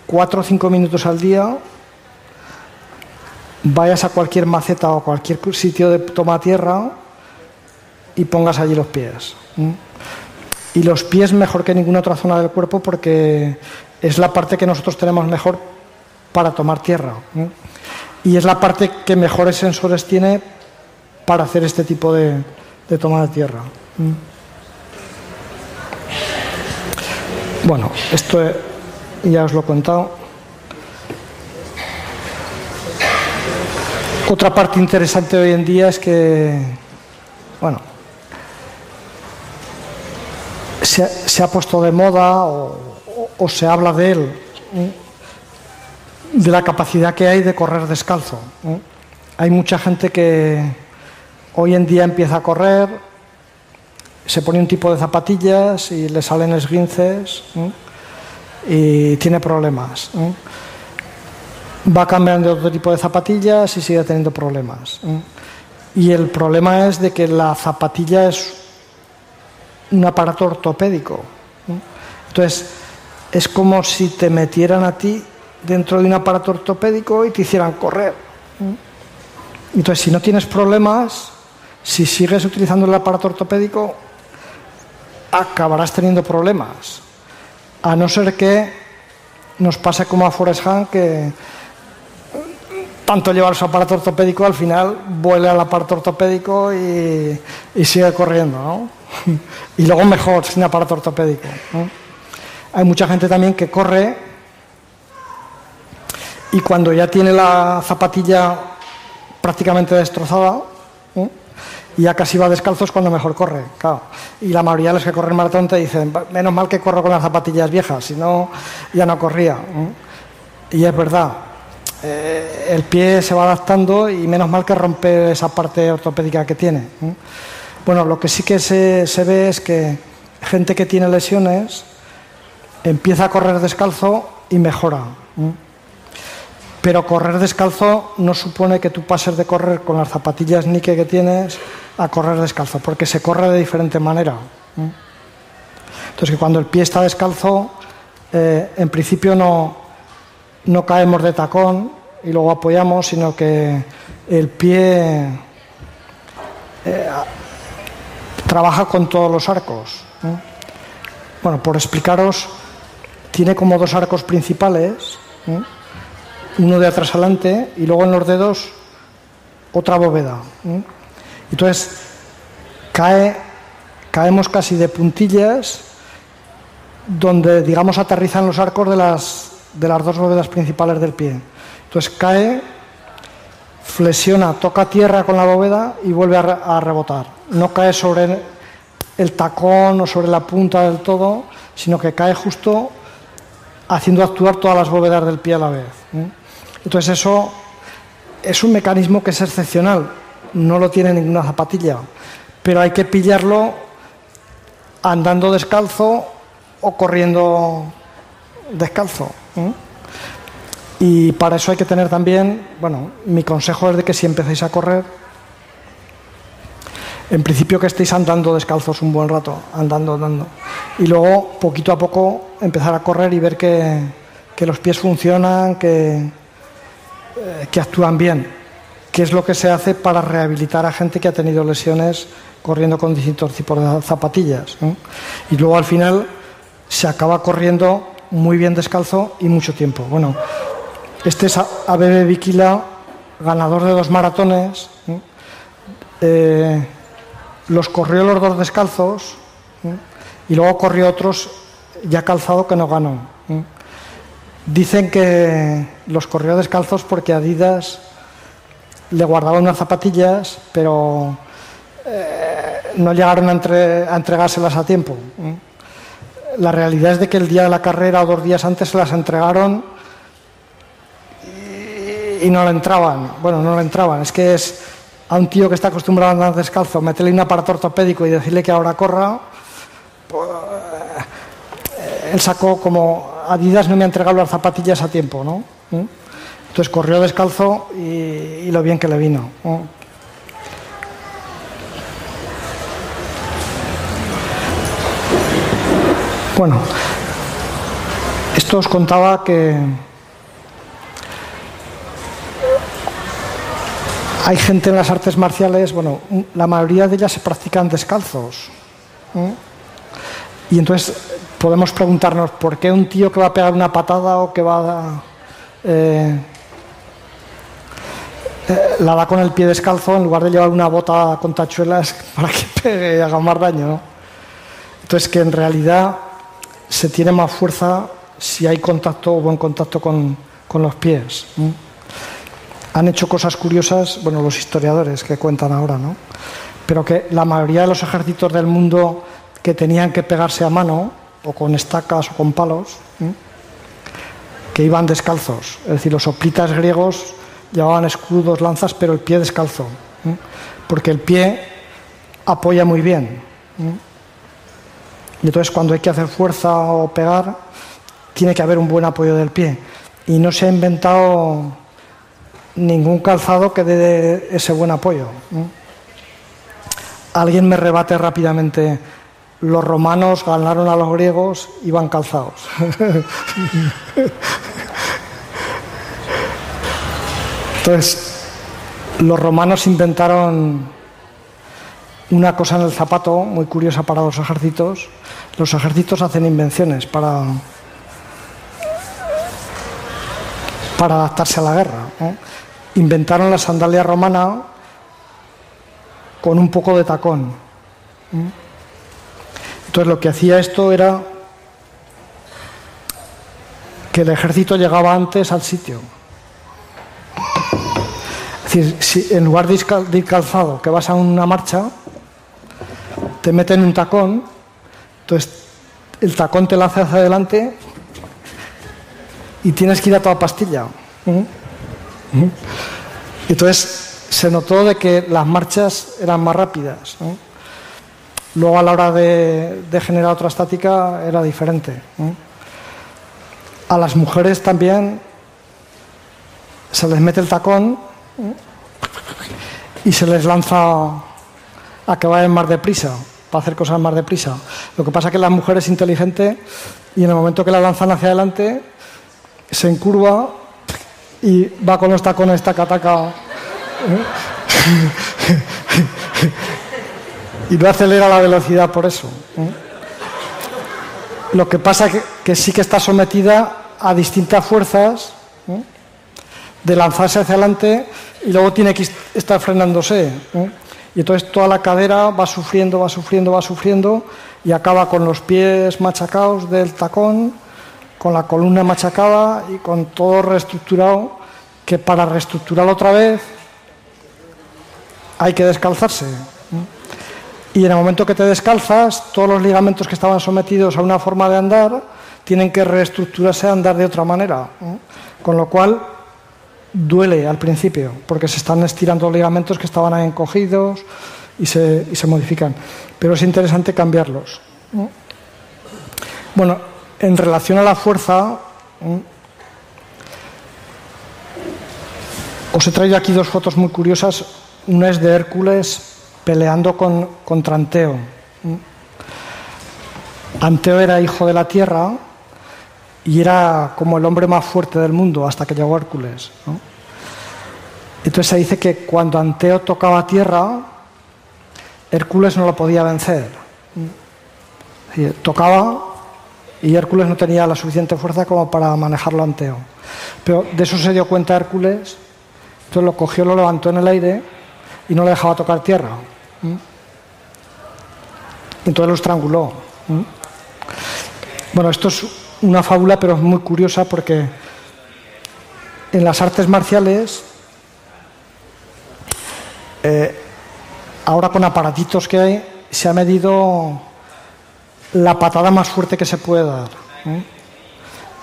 cuatro o cinco minutos al día vayas a cualquier maceta o cualquier sitio de toma tierra y pongas allí los pies. Y los pies mejor que ninguna otra zona del cuerpo porque es la parte que nosotros tenemos mejor para tomar tierra. Y es la parte que mejores sensores tiene para hacer este tipo de, toma de tierra. Bueno, esto ya os lo he contado. Otra parte interesante hoy en día es que, bueno, se, ha puesto de moda o, se habla de él, de la capacidad que hay de correr descalzo. Hay mucha gente que hoy en día empieza a correr, se pone un tipo de zapatillas y le salen esguinces y tiene problemas. Va cambiando otro tipo de zapatillas y sigue teniendo problemas. Y el problema es de que la zapatilla es un aparato ortopédico. Entonces, es como si te metieran a ti dentro de un aparato ortopédico y te hicieran correr. Entonces, si no tienes problemas, si sigues utilizando el aparato ortopédico, acabarás teniendo problemas. A no ser que nos pase como a Forrest Gump, que tanto llevar su aparato ortopédico, al final vuelve al aparato ortopédico y sigue corriendo. ¿no? <laughs> y luego mejor, sin aparato ortopédico. Hay mucha gente también que corre y cuando ya tiene la zapatilla prácticamente destrozada, y ya casi va descalzo es cuando mejor corre, Y la mayoría de los que corren maratón te dicen, menos mal que corro con las zapatillas viejas, si no, ya no corría. Y es verdad, eh, el pie se va adaptando y menos mal que rompe esa parte ortopédica que tiene. Bueno, lo que sí que se, ve es que gente que tiene lesiones empieza a correr descalzo y mejora. Pero correr descalzo no supone que tú pases de correr con las zapatillas Nike que tienes a correr descalzo, porque se corre de diferente manera. Entonces, que cuando el pie está descalzo, eh, en principio no, no caemos de tacón y luego apoyamos, sino que el pie eh, trabaja con todos los arcos. Bueno, por explicaros, tiene como dos arcos principales, uno de atrás adelante y luego en los dedos otra bóveda. Entonces, cae, caemos casi de puntillas donde, digamos, aterrizan los arcos de las, de las dos bóvedas principales del pie. Entonces cae, flexiona, toca tierra con la bóveda y vuelve a rebotar no cae sobre el tacón o sobre la punta del todo, sino que cae justo haciendo actuar todas las bóvedas del pie a la vez. Entonces eso es un mecanismo que es excepcional, no lo tiene ninguna zapatilla, pero hay que pillarlo andando descalzo o corriendo descalzo. Y para eso hay que tener también, bueno, mi consejo es de que si empecéis a correr, en principio que estéis andando descalzos un buen rato, andando, andando. Y luego, poquito a poco, empezar a correr y ver que, que los pies funcionan, que, eh, que actúan bien. ¿Qué es lo que se hace para rehabilitar a gente que ha tenido lesiones corriendo con distintos tipos de zapatillas? Y luego al final se acaba corriendo muy bien descalzo y mucho tiempo. Bueno, este es Abebe Bikila, ganador de dos maratones. Eh, los corrió los dos descalzos y luego corrió otros ya calzado que no ganó. Dicen que los corrió descalzos porque Adidas le guardaba unas zapatillas, pero eh, no llegaron a, entregárselas a tiempo. La realidad es de que el día de la carrera o dos días antes se las entregaron y, no le entraban. Bueno, no le entraban. Es que es a un tío que está acostumbrado a andar descalzo, meterle un aparato ortopédico y decirle que ahora corra, pues, él sacó como Adidas no me ha entregado las zapatillas a tiempo, ¿no? ¿Mm? Entonces corrió descalzo y, lo bien que le vino. Bueno, esto os contaba que Hay gente en las artes marciales, bueno, la mayoría de ellas se practican descalzos. Y entonces podemos preguntarnos por qué un tío que va a pegar una patada o que va a, eh, eh, la da con el pie descalzo en lugar de llevar una bota con tachuelas <laughs> para que pegue y haga más daño. Entonces que en realidad se tiene más fuerza si hay contacto o buen contacto con, los pies han hecho cosas curiosas, bueno, los historiadores que cuentan ahora, ¿no? Pero que la mayoría de los ejércitos del mundo que tenían que pegarse a mano, o con estacas o con palos, que iban descalzos. Es decir, los hoplitas griegos llevaban escudos, lanzas, pero el pie descalzo. Porque el pie apoya muy bien. Y entonces cuando hay que hacer fuerza o pegar, tiene que haber un buen apoyo del pie. Y no se ha inventado ningún calzado que dé ese buen apoyo. Alguien me rebate rápidamente, los romanos ganaron a los griegos y van calzados. <laughs> Entonces, los romanos inventaron una cosa en el zapato muy curiosa para los ejércitos. Los ejércitos hacen invenciones para, para adaptarse a la guerra inventaron la sandalia romana con un poco de tacón. Entonces lo que hacía esto era que el ejército llegaba antes al sitio. Es decir, si en lugar de ir calzado, que vas a una marcha, te meten un tacón, entonces el tacón te la hace hacia adelante y tienes que ir a toda pastilla. Entonces se notó de que las marchas eran más rápidas. Luego a la hora de, generar otra estática era diferente. A las mujeres también se les mete el tacón y se les lanza a que vayan más deprisa, para hacer cosas más deprisa. Lo que pasa es que la mujer es inteligente y en el momento que la lanzan hacia adelante se encurva y va con los tacones esta cataca <laughs> y no acelera la velocidad por eso. Lo que pasa es que, sí que está sometida a distintas fuerzas de lanzarse hacia adelante y luego tiene que estar frenándose. Y entonces toda la cadera va sufriendo, va sufriendo, va sufriendo y acaba con los pies machacados del tacón con la columna machacada y con todo reestructurado, que para reestructurarlo otra vez hay que descalzarse. Y en el momento que te descalzas, todos los ligamentos que estaban sometidos a una forma de andar tienen que reestructurarse a andar de otra manera. Con lo cual duele al principio, porque se están estirando los ligamentos que estaban ahí encogidos y se, y se modifican. Pero es interesante cambiarlos. Bueno, en relación a la fuerza, Os he traído aquí dos fotos muy curiosas. Una es de Hércules peleando con, contra Anteo. Anteo era hijo de la tierra y era como el hombre más fuerte del mundo hasta que llegó Hércules. Entonces se dice que cuando Anteo tocaba tierra, Hércules no lo podía vencer. Tocaba y Hércules no tenía la suficiente fuerza como para manejarlo Anteo. Pero de eso se dio cuenta Hércules, entonces lo cogió, lo levantó en el aire y no le dejaba tocar tierra. Entonces lo estranguló. Bueno, esto es una fábula, pero es muy curiosa porque en las artes marciales, eh, ahora con aparatitos que hay, se ha medido la patada más fuerte que se puede dar,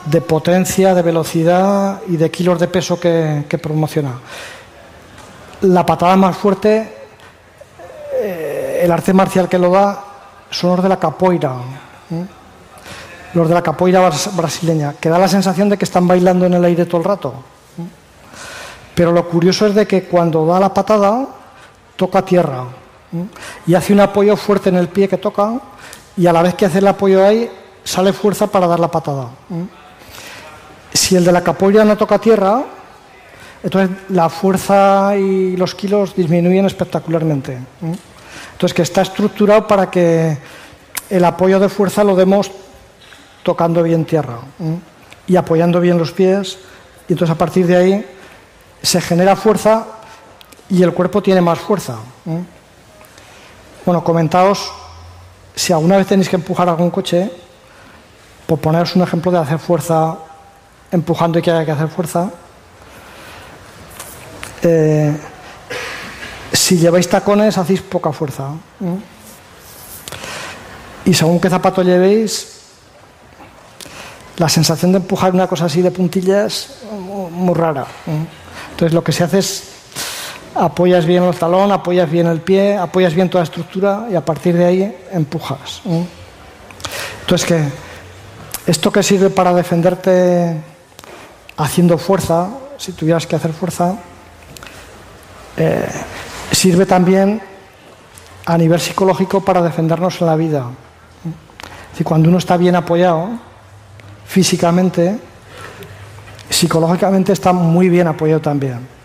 de potencia, de velocidad y de kilos de peso que, promociona. La patada más fuerte, eh, el arte marcial que lo da, son los de la capoeira, los de la capoeira brasileña, que da la sensación de que están bailando en el aire todo el rato. Pero lo curioso es de que cuando da la patada, toca tierra y hace un apoyo fuerte en el pie que toca y a la vez que hace el apoyo ahí sale fuerza para dar la patada. Si el de la capolla no toca tierra, entonces la fuerza y los kilos disminuyen espectacularmente. Entonces que está estructurado para que el apoyo de fuerza lo demos tocando bien tierra y apoyando bien los pies y entonces a partir de ahí se genera fuerza y el cuerpo tiene más fuerza. Bueno, comentaos si alguna vez tenéis que empujar algún coche, por poneros un ejemplo de hacer fuerza empujando y que haya que hacer fuerza. Eh, si lleváis tacones, hacéis poca fuerza. Y según qué zapato llevéis, la sensación de empujar una cosa así de puntillas muy rara. Entonces lo que se hace es apoyas bien el talón, apoyas bien el pie, apoyas bien toda la estructura y a partir de ahí empujas. Entonces, que esto que sirve para defenderte haciendo fuerza, si tuvieras que hacer fuerza, eh, sirve también a nivel psicológico para defendernos en la vida. Si cuando uno está bien apoyado físicamente, psicológicamente está muy bien apoyado también.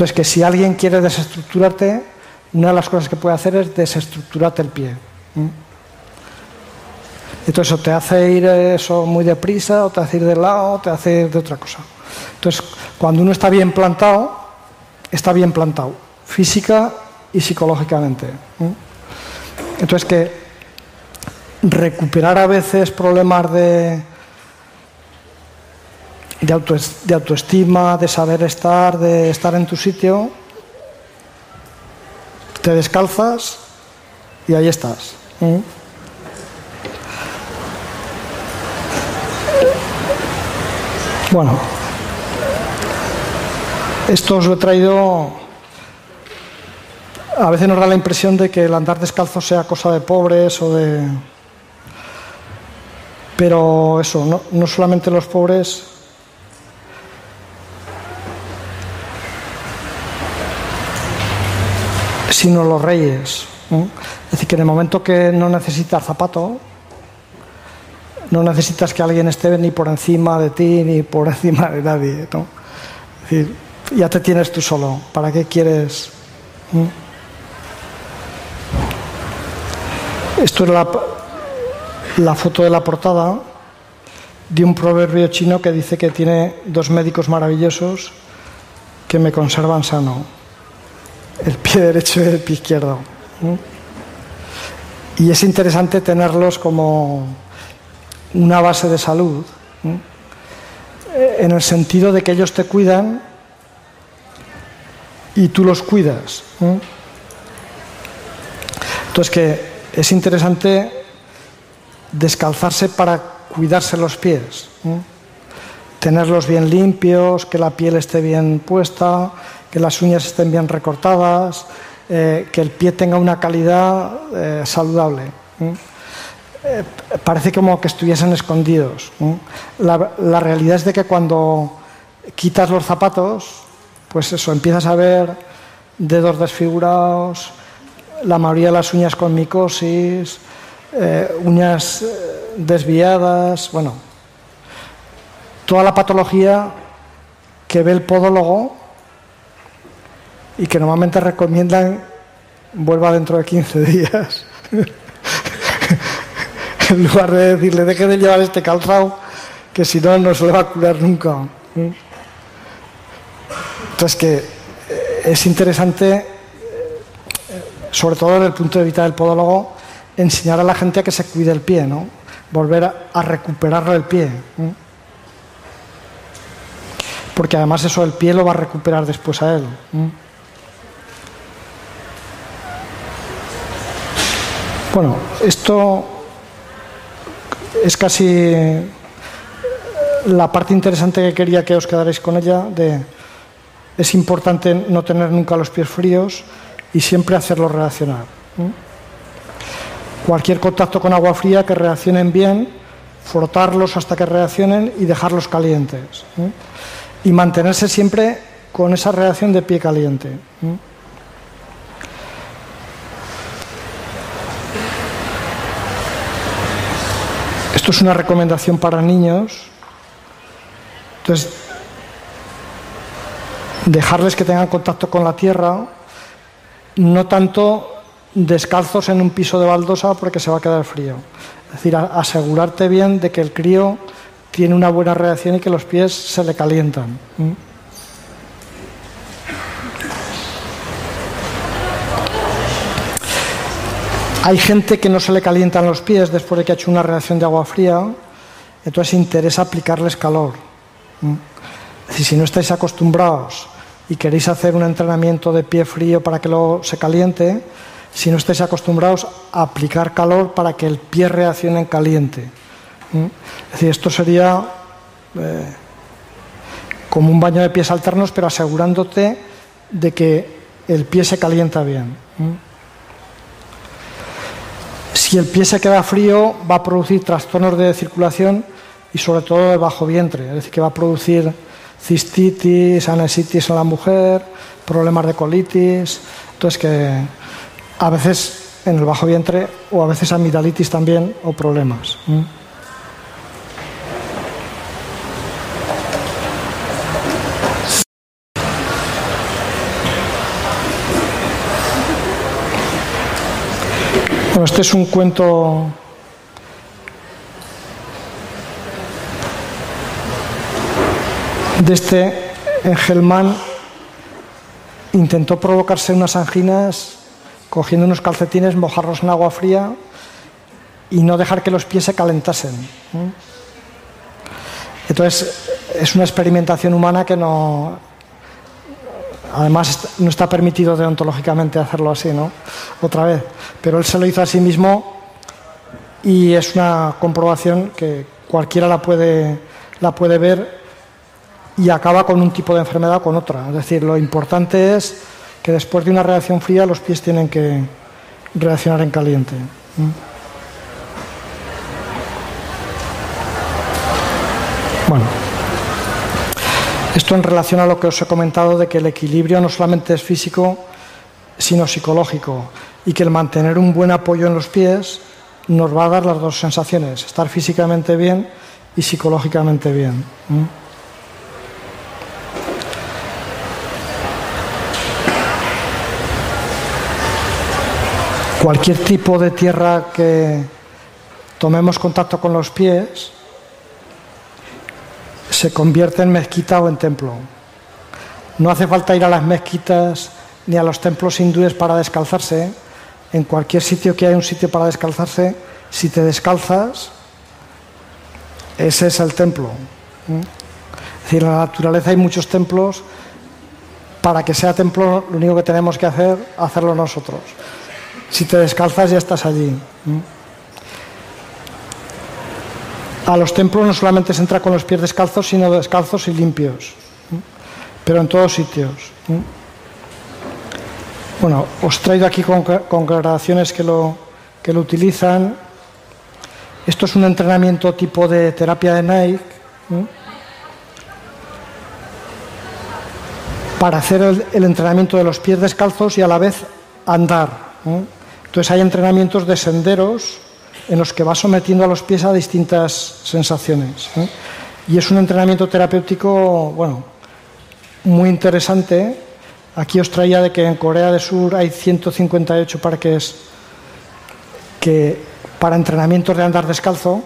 Entonces, que si alguien quiere desestructurarte, una de las cosas que puede hacer es desestructurarte el pie. Entonces, eso te hace ir eso muy deprisa, o te hace ir de lado, o te hace ir de otra cosa. Entonces, cuando uno está bien plantado, está bien plantado, física y psicológicamente. Entonces, que recuperar a veces problemas de, de, autoestima, de saber estar, de estar en tu sitio, te descalzas y ahí estás. Bueno, esto os lo he traído. A veces nos da la impresión de que el andar descalzo sea cosa de pobres o de. Pero eso, no, no solamente los pobres sino los reyes. Es decir, que en el momento que no necesitas zapato, no necesitas que alguien esté ni por encima de ti ni por <laughs> encima de nadie. Es decir, ya te tienes tú solo. ¿Para qué quieres? Esto es la, la foto de la portada de un proverbio chino que dice que tiene dos médicos maravillosos que me conservan sano el pie derecho y el pie izquierdo. Y es interesante tenerlos como una base de salud, en el sentido de que ellos te cuidan y tú los cuidas. Entonces que es interesante descalzarse para cuidarse los pies, tenerlos bien limpios, que la piel esté bien puesta, que las uñas estén bien recortadas, eh, que el pie tenga una calidad eh, saludable. Eh, parece como que estuviesen escondidos. La, realidad es de que cuando quitas los zapatos, pues eso, empiezas a ver dedos desfigurados, la mayoría de las uñas con micosis, uñas desviadas, bueno, toda la patología que ve el podólogo y que normalmente recomiendan vuelva dentro de 15 días. <laughs> en lugar de decirle, deje de llevar este calzado, que si no, no se le va a curar nunca. Entonces, que eh, es interesante, eh, sobre todo desde el punto de vista del podólogo, enseñar a la gente a que se cuide el pie, ¿no? Volver a, recuperarle el pie. Porque además eso el pie lo va a recuperar después a él. Bueno, esto es casi la parte interesante que quería que os quedarais con ella de es importante no tener nunca los pies fríos y siempre hacerlos reaccionar. Cualquier contacto con agua fría que reaccionen bien, frotarlos hasta que reaccionen y dejarlos calientes. Y mantenerse siempre con esa reacción de pie caliente. Esto es una recomendación para niños. Entonces, dejarles que tengan contacto con la tierra, no tanto descalzos en un piso de baldosa porque se va a quedar frío. Es decir, asegurarte bien de que el crío tiene una buena reacción y que los pies se le calientan. Hay gente que no se le calientan los pies después de que ha hecho una reacción de agua fría, entonces interesa aplicarles calor. si no estáis acostumbrados y queréis hacer un entrenamiento de pie frío para que lo se caliente, si no estáis acostumbrados a aplicar calor para que el pie reaccione en caliente. Es decir, esto sería eh, como un baño de pies alternos, pero asegurándote de que el pie se calienta bien. Si el pie se queda frío, va a producir trastornos de circulación y sobre todo de bajo vientre, es decir, que va a producir cistitis, anesitis en la mujer, problemas de colitis, entonces que a veces en el bajo vientre o a veces amigdalitis también o problemas. Este es un cuento de este Engelman. Intentó provocarse unas anginas cogiendo unos calcetines, mojarlos en agua fría y no dejar que los pies se calentasen. Entonces, es una experimentación humana que no, Además, no está permitido deontológicamente hacerlo así, ¿no? Otra vez. Pero él se lo hizo a sí mismo y es una comprobación que cualquiera la puede, la puede ver y acaba con un tipo de enfermedad o con otra. Es decir, lo importante es que después de una reacción fría los pies tienen que reaccionar en caliente. Esto en relación a lo que os he comentado de que el equilibrio no solamente es físico, sino psicológico, y que el mantener un buen apoyo en los pies nos va a dar las dos sensaciones, estar físicamente bien y psicológicamente bien. Cualquier tipo de tierra que tomemos contacto con los pies, se convierte en mezquita o en templo. No hace falta ir a las mezquitas ni a los templos hindúes para descalzarse. En cualquier sitio que haya un sitio para descalzarse, si te descalzas, ese es el templo. Es decir, en la naturaleza hay muchos templos. Para que sea templo, lo único que tenemos que hacer, hacerlo nosotros. Si te descalzas, ya estás allí. A los templos no solamente se entra con los pies descalzos, sino descalzos y limpios, pero en todos sitios. Bueno, os traigo aquí congregaciones que lo, que lo utilizan. Esto es un entrenamiento tipo de terapia de Nike. para hacer el, entrenamiento de los pies descalzos y a la vez andar. Entonces hay entrenamientos de senderos en los que va sometiendo a los pies a distintas sensaciones. Y es un entrenamiento terapéutico, bueno, muy interesante. Aquí os traía de que en Corea del Sur hay 158 parques que, para entrenamientos de andar descalzo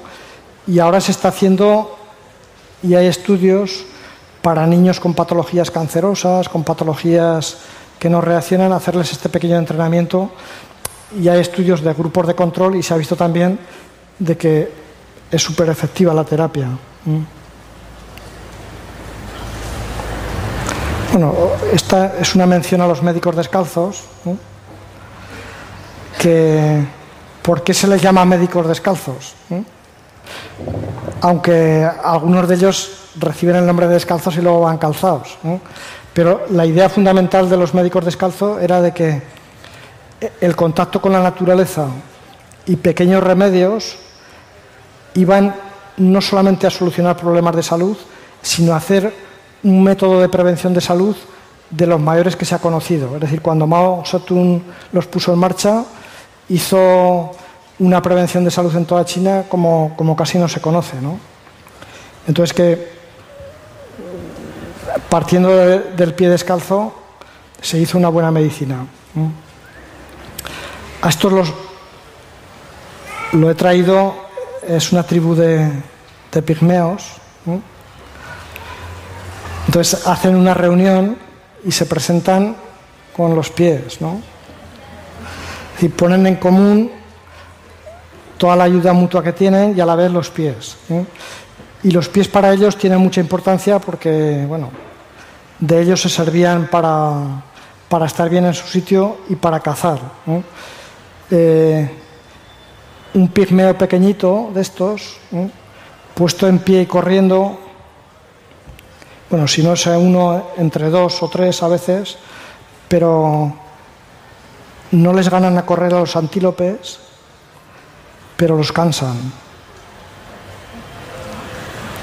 y ahora se está haciendo y hay estudios para niños con patologías cancerosas, con patologías que no reaccionan, hacerles este pequeño entrenamiento. Y hay estudios de grupos de control y se ha visto también de que es súper efectiva la terapia. Bueno, esta es una mención a los médicos descalzos, que ¿por qué se les llama médicos descalzos? Aunque algunos de ellos reciben el nombre de descalzos y luego van calzados. Pero la idea fundamental de los médicos descalzos era de que el contacto con la naturaleza y pequeños remedios iban no solamente a solucionar problemas de salud, sino a hacer un método de prevención de salud de los mayores que se ha conocido. Es decir, cuando Mao Zedong los puso en marcha, hizo una prevención de salud en toda China como, casi no se conoce. ¿no? Entonces, que partiendo del pie descalzo, se hizo una buena medicina. A estos los, lo he traído, es una tribu de, pigmeos. Entonces hacen una reunión y se presentan con los pies. ¿no? Es ponen en común toda la ayuda mutua que tienen y a la vez los pies. Y los pies para ellos tienen mucha importancia porque, bueno, de ellos se servían para, estar bien en su sitio y para cazar. Eh, un pigmeo pequeñito de estos, puesto en pie y corriendo, bueno, si no es uno entre dos o tres a veces, pero no les ganan a correr a los antílopes, pero los cansan.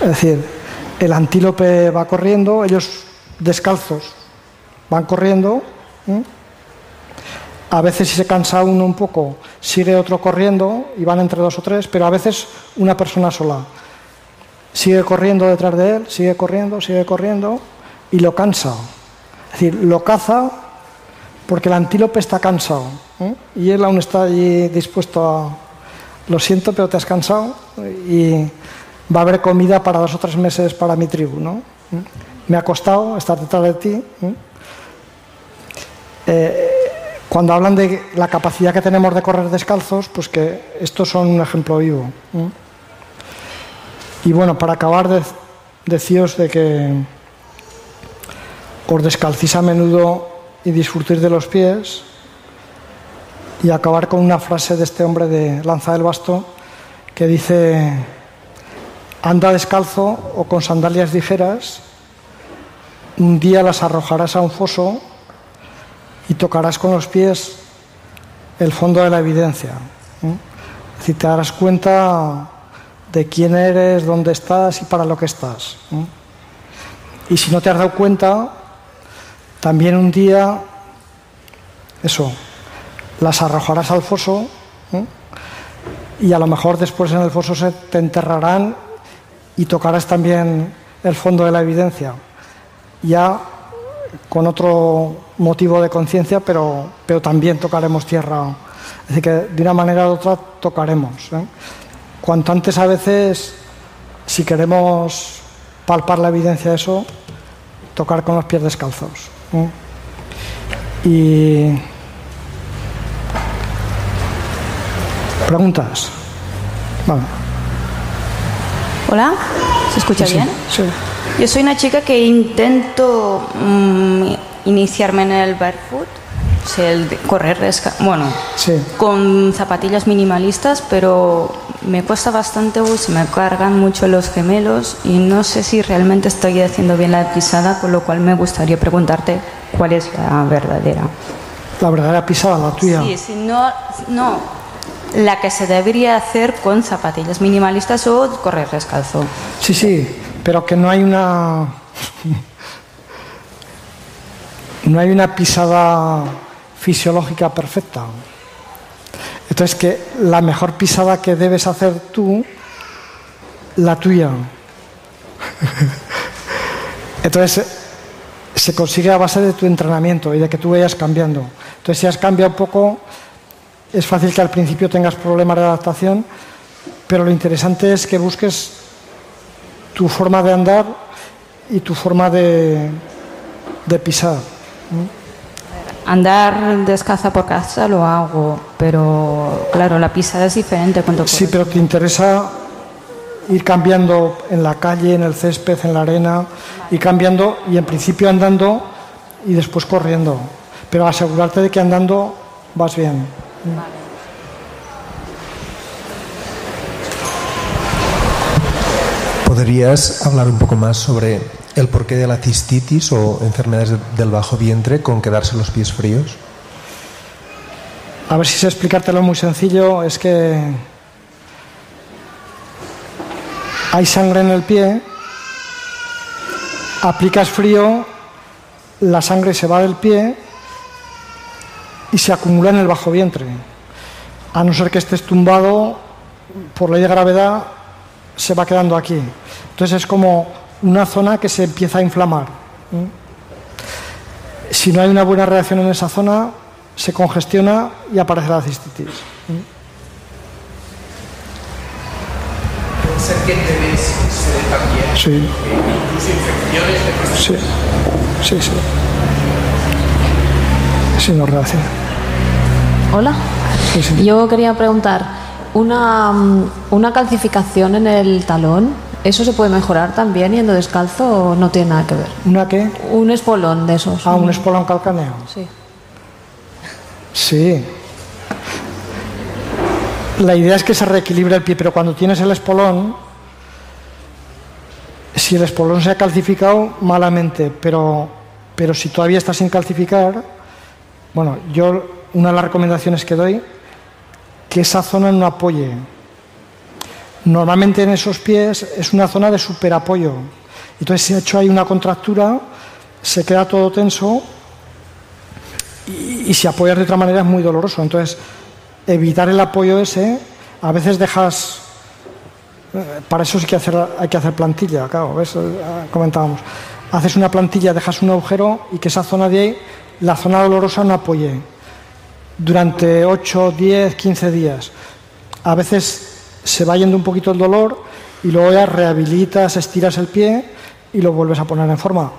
Es decir, el antílope va corriendo, ellos descalzos van corriendo. A veces si se cansa uno un poco, sigue otro corriendo y van entre dos o tres, pero a veces una persona sola. Sigue corriendo detrás de él, sigue corriendo, sigue corriendo y lo cansa. Es decir, lo caza porque el antílope está cansado y él aún está allí dispuesto a, lo siento, pero te has cansado y va a haber comida para dos o tres meses para mi tribu, ¿no? Me ha costado estar detrás de ti. Eh, cuando hablan de la capacidad que tenemos de correr descalzos, pues que estos son un ejemplo vivo. Y bueno, para acabar, de, decíos de que os descalcís a menudo y disfrutéis de los pies, y acabar con una frase de este hombre de Lanza del Basto que dice Anda descalzo o con sandalias ligeras, un día las arrojarás a un foso y tocarás con los pies el fondo de la evidencia. Si te darás cuenta de quién eres, dónde estás y para lo que estás. Y si no te has dado cuenta, también un día, eso, las arrojarás al foso y a lo mejor después en el foso se te enterrarán y tocarás también el fondo de la evidencia, ya con otro motivo de conciencia, pero, pero también tocaremos tierra. Es decir, que de una manera u otra tocaremos. ¿eh? Cuanto antes a veces, si queremos palpar la evidencia de eso, tocar con los pies descalzos. ¿eh? Y. ¿Preguntas? Vale. Hola, ¿se escucha bien? Sí. Yo soy una chica que intento mm, iniciarme en el barefoot, el correr bueno, con zapatillas minimalistas, pero me cuesta bastante, se me cargan mucho los gemelos y no sé si realmente estoy haciendo bien la pisada, con lo cual me gustaría preguntarte cuál es la verdadera. La verdadera pisada, la tuya. Sí, si no, no, la que se debería hacer con zapatillas minimalistas o correr descalzo. Sí, sí, pero que no hay una... no hay una pisada fisiológica perfecta. Entonces que la mejor pisada que debes hacer tú, la tuya. <laughs> Entonces se consigue a base de tu entrenamiento y de que tú vayas cambiando. Entonces si has cambiado poco, es fácil que al principio tengas problemas de adaptación, pero lo interesante es que busques tu forma de andar y tu forma de pisar. Andar descalza por casa lo hago, pero claro, la pisada es diferente. Cuando sí, pero te interesa ir cambiando en la calle, en el césped, en la arena, y cambiando y en principio andando y después corriendo. Pero asegurarte de que andando vas bien. ¿Podrías hablar un poco más sobre el porqué de la cistitis o enfermedades del bajo vientre con quedarse los pies fríos? A ver si sé explicártelo muy sencillo. Es que hay sangre en el pie, aplicas frío, la sangre se va del pie y se acumula en el bajo vientre. A no ser que estés tumbado, por ley de gravedad, se va quedando aquí. Entonces es como una zona que se empieza a inflamar. Si no hay una buena reacción en esa zona, se congestiona y aparece la cistitis. ser que debes ser también sí. Eh, incluso infecciones de Sí, sí, sí. Sí, no reacciona. Hola. Yo quería preguntar, una, mm, una calcificación en el talón, ¿eso se puede mejorar también yendo descalzo o no tiene nada que ver? ¿Una qué? Un espolón de esos. Ah, un espolón calcáneo. Sí. Sí, la idea es que se reequilibre el pie, pero cuando tienes el espolón, si el espolón se ha calcificado, malamente, pero, pero si todavía está sin calcificar, bueno, yo una de las recomendaciones que doy, que esa zona no apoye. Normalmente en esos pies es una zona de superapoyo. Entonces si ha hecho ahí una contractura, se queda todo tenso y, si apoyas de otra manera es muy doloroso. Entonces, evitar el apoyo ese, a veces dejas, eh, para eso sí que hacer, hay que hacer plantilla, claro, ¿ves? Eh, comentábamos, haces una plantilla, dejas un agujero y que esa zona de ahí, la zona dolorosa no apoye durante 8, 10, 15 días. A veces se va yendo un poquito el dolor y luego ya rehabilitas, estiras el pie y lo vuelves a poner en forma.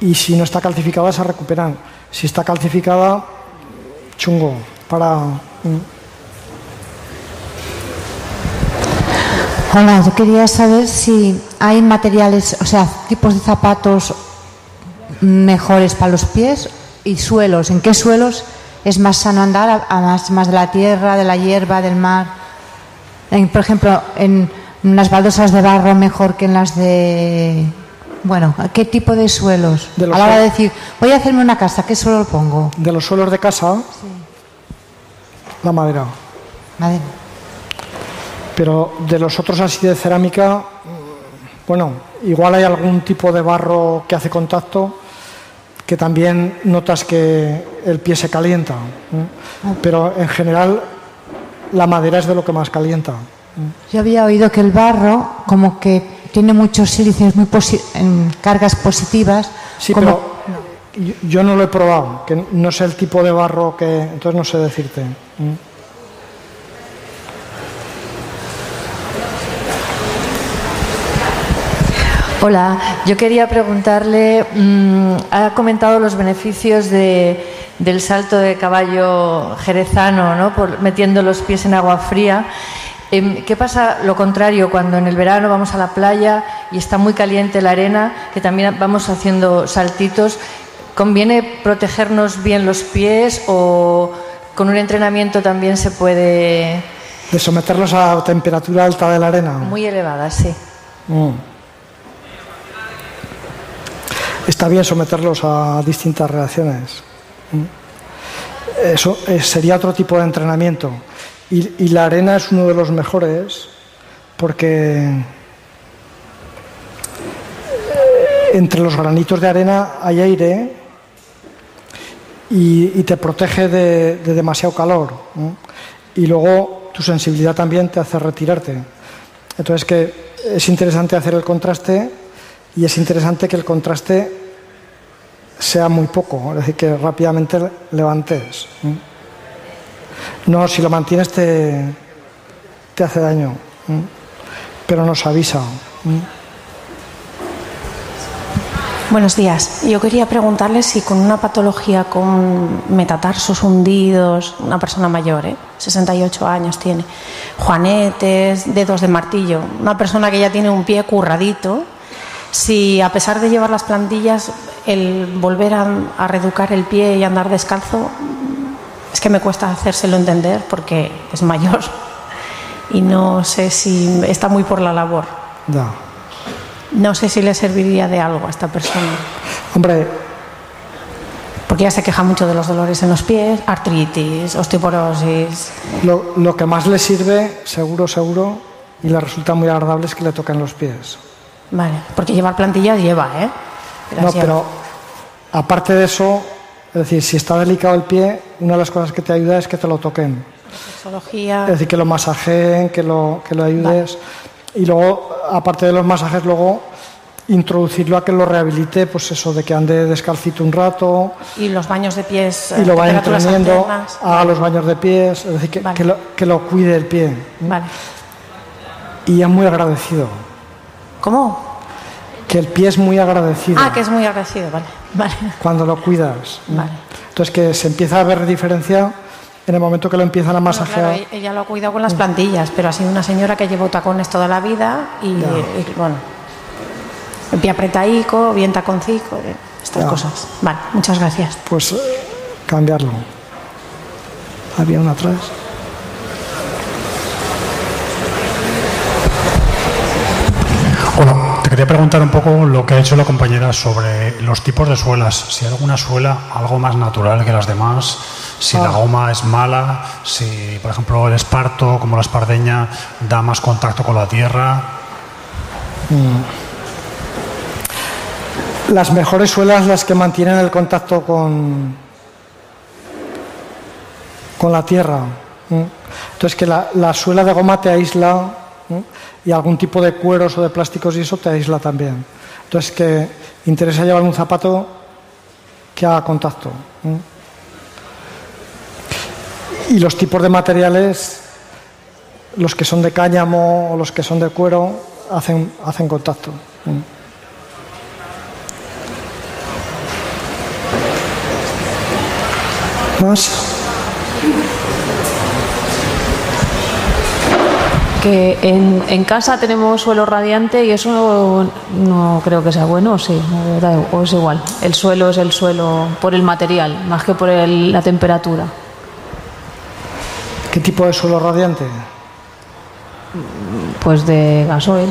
Y si no está calcificada, se recuperan. Si está calcificada, chungo para... Hola, yo quería saber si hay materiales, o sea, tipos de zapatos mejores para los pies y suelos. ¿En qué suelos es más sano andar? Más, más de la tierra, de la hierba, del mar. por ejemplo, en las baldosas de barro mejor que en las de. Bueno, ¿qué tipo de suelos? a la hora de decir, voy a hacerme una casa, ¿qué suelo pongo? De los suelos de casa, sí. la madera. Madera pero de los otros así de cerámica, bueno, igual hay algún tipo de barro que hace contacto que también notas que el pie se calienta, pero en general la madera es de lo que más calienta. Yo había oído que el barro como que tiene muchos sílices muy en cargas positivas. Sí, pero yo no lo he probado, que no sé el tipo de barro que, entonces no sé decirte. Hola, yo quería preguntarle, mm, ha comentado los beneficios de, del salto de caballo jerezano, ¿no? Por, metiendo los pies en agua fría. Em, ¿Qué pasa lo contrario cuando en el verano vamos a la playa y está muy caliente la arena, que también vamos haciendo saltitos? ¿Conviene protegernos bien los pies o con un entrenamiento también se puede... De someterlos a temperatura alta de la arena. Muy elevada, sí. Mm está bien someterlos a distintas reacciones. Eso eh, sería otro tipo de entrenamiento. Y, la arena es uno de los mejores porque eh, entre los granitos de arena hay aire y, te protege de, demasiado calor. Y luego tu sensibilidad también te hace retirarte. Entonces que es interesante hacer el contraste y es interesante que el contraste sea muy poco, es decir, que rápidamente levantes. No, si lo mantienes te, te hace daño, pero nos avisa. Buenos días. Yo quería preguntarle si con una patología con metatarsos hundidos, una persona mayor, ¿eh? 68 años tiene, juanetes, dedos de martillo, una persona que ya tiene un pie curradito, si a pesar de llevar las plantillas, el volver a, a reeducar el pie y andar descalzo, es que me cuesta hacérselo entender porque es mayor <laughs> y no sé si está muy por la labor. No sé si le serviría de algo a esta persona. Hombre. Porque ya se queja mucho de los dolores en los pies, artritis, osteoporosis. Lo, lo que más le sirve, seguro, seguro, y le resulta muy agradable es que le toquen los pies. Vale, porque llevar plantillas lleva, ¿eh? no, pero aparte de eso, es decir, si está delicado el pie, una de las cosas que te ayuda es que te lo toquen. Sexología. Es decir, que lo masajeen, que lo, que lo ayudes. Y luego, aparte de los masajes, luego introducirlo a que lo rehabilite, pues eso, de que ande descalcito un rato. Y los baños de pies. Y lo vaya entrenando, haga los baños de pies, es decir, que, que, lo, que lo cuide el pie. Vale. Y es muy agradecido. ¿Cómo? Que el pie es muy agradecido. Ah, que es muy agradecido, vale. vale. Cuando lo cuidas. Vale. Entonces que se empieza a ver diferencia en el momento que lo empiezan a masajear. claro, ella lo ha cuidado con las plantillas, pero ha sido una señora que llevó tacones toda la vida y, bueno, el pie apretaico, bien taconcico, eh, estas cosas. Vale, muchas gracias. Pues eh, cambiarlo. Había una atrás. Quería preguntar un poco lo que ha hecho la compañera sobre los tipos de suelas. Si hay alguna suela algo más natural que las demás, si la ah. goma es mala, si por ejemplo el esparto, como la espardeña, da más contacto con la tierra. Mm. Las mejores suelas las que mantienen el contacto con, con la tierra. Entonces que la, la suela de goma te aísla y algún tipo de cueros o de plásticos y eso te aísla también. Entonces que interesa llevar un zapato que haga contacto. Y los tipos de materiales, los que son de cáñamo o los que son de cuero, hacen, hacen contacto. ¿Más? Que en, casa tenemos suelo radiante y eso no, creo que sea bueno, o sí, o es igual. El suelo es el suelo por el material, más que por la temperatura. ¿Qué tipo de suelo radiante? Pues de gasoil.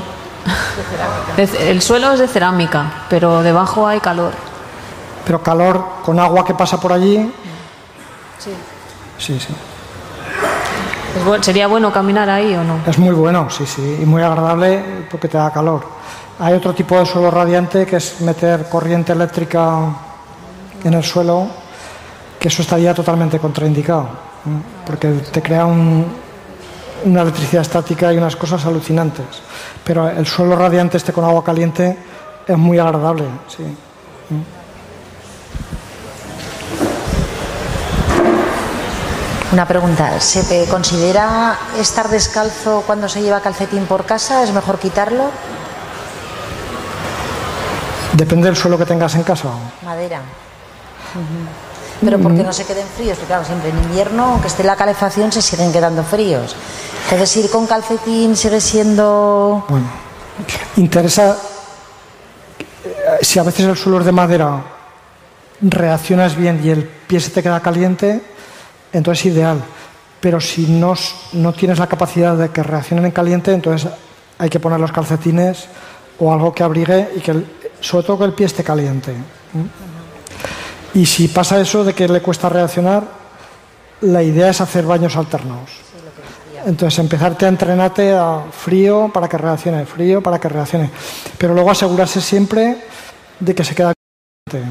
El suelo es de cerámica, pero debajo hay calor. ¿Pero calor con agua que pasa por allí? Sí. Sí, sí. ¿Sería bueno caminar ahí o no? Es muy bueno, sí, sí, y muy agradable porque te da calor. Hay otro tipo de suelo radiante que es meter corriente eléctrica en el suelo, que eso estaría totalmente contraindicado, porque te crea una electricidad estática y unas cosas alucinantes. Pero el suelo radiante este con agua caliente es muy agradable, sí. Una pregunta, ¿se considera estar descalzo cuando se lleva calcetín por casa? ¿Es mejor quitarlo? Depende del suelo que tengas en casa. Madera. Pero porque no se queden fríos, porque claro, siempre en invierno, aunque esté la calefacción, se siguen quedando fríos. Entonces ir con calcetín sigue siendo... Bueno, interesa, si a veces el suelo es de madera, reaccionas bien y el pie se te queda caliente, entonces es ideal. Pero si no, no tienes la capacidad de que reaccionen en caliente, entonces hay que poner los calcetines o algo que abrigue y que sobre todo que el pie esté caliente. Y si pasa eso de que le cuesta reaccionar, la idea es hacer baños alternados. Entonces empezarte a entrenarte a frío para que reaccione, frío para que reaccione. Pero luego asegurarse siempre de que se queda caliente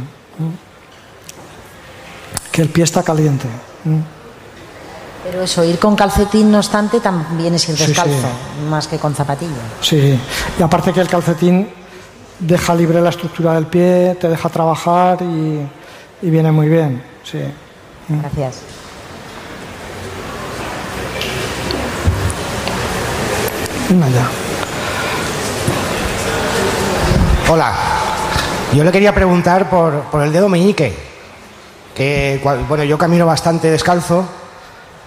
que el pie está caliente. Pero eso, ir con calcetín, no obstante, también es ir descalzo, más que con zapatilla. Sí, y aparte que el calcetín deja libre la estructura del pie, te deja trabajar y, viene muy bien. Sí. Gracias. ya. Hola, yo le quería preguntar por, por el dedo meñique, que bueno, yo camino bastante descalzo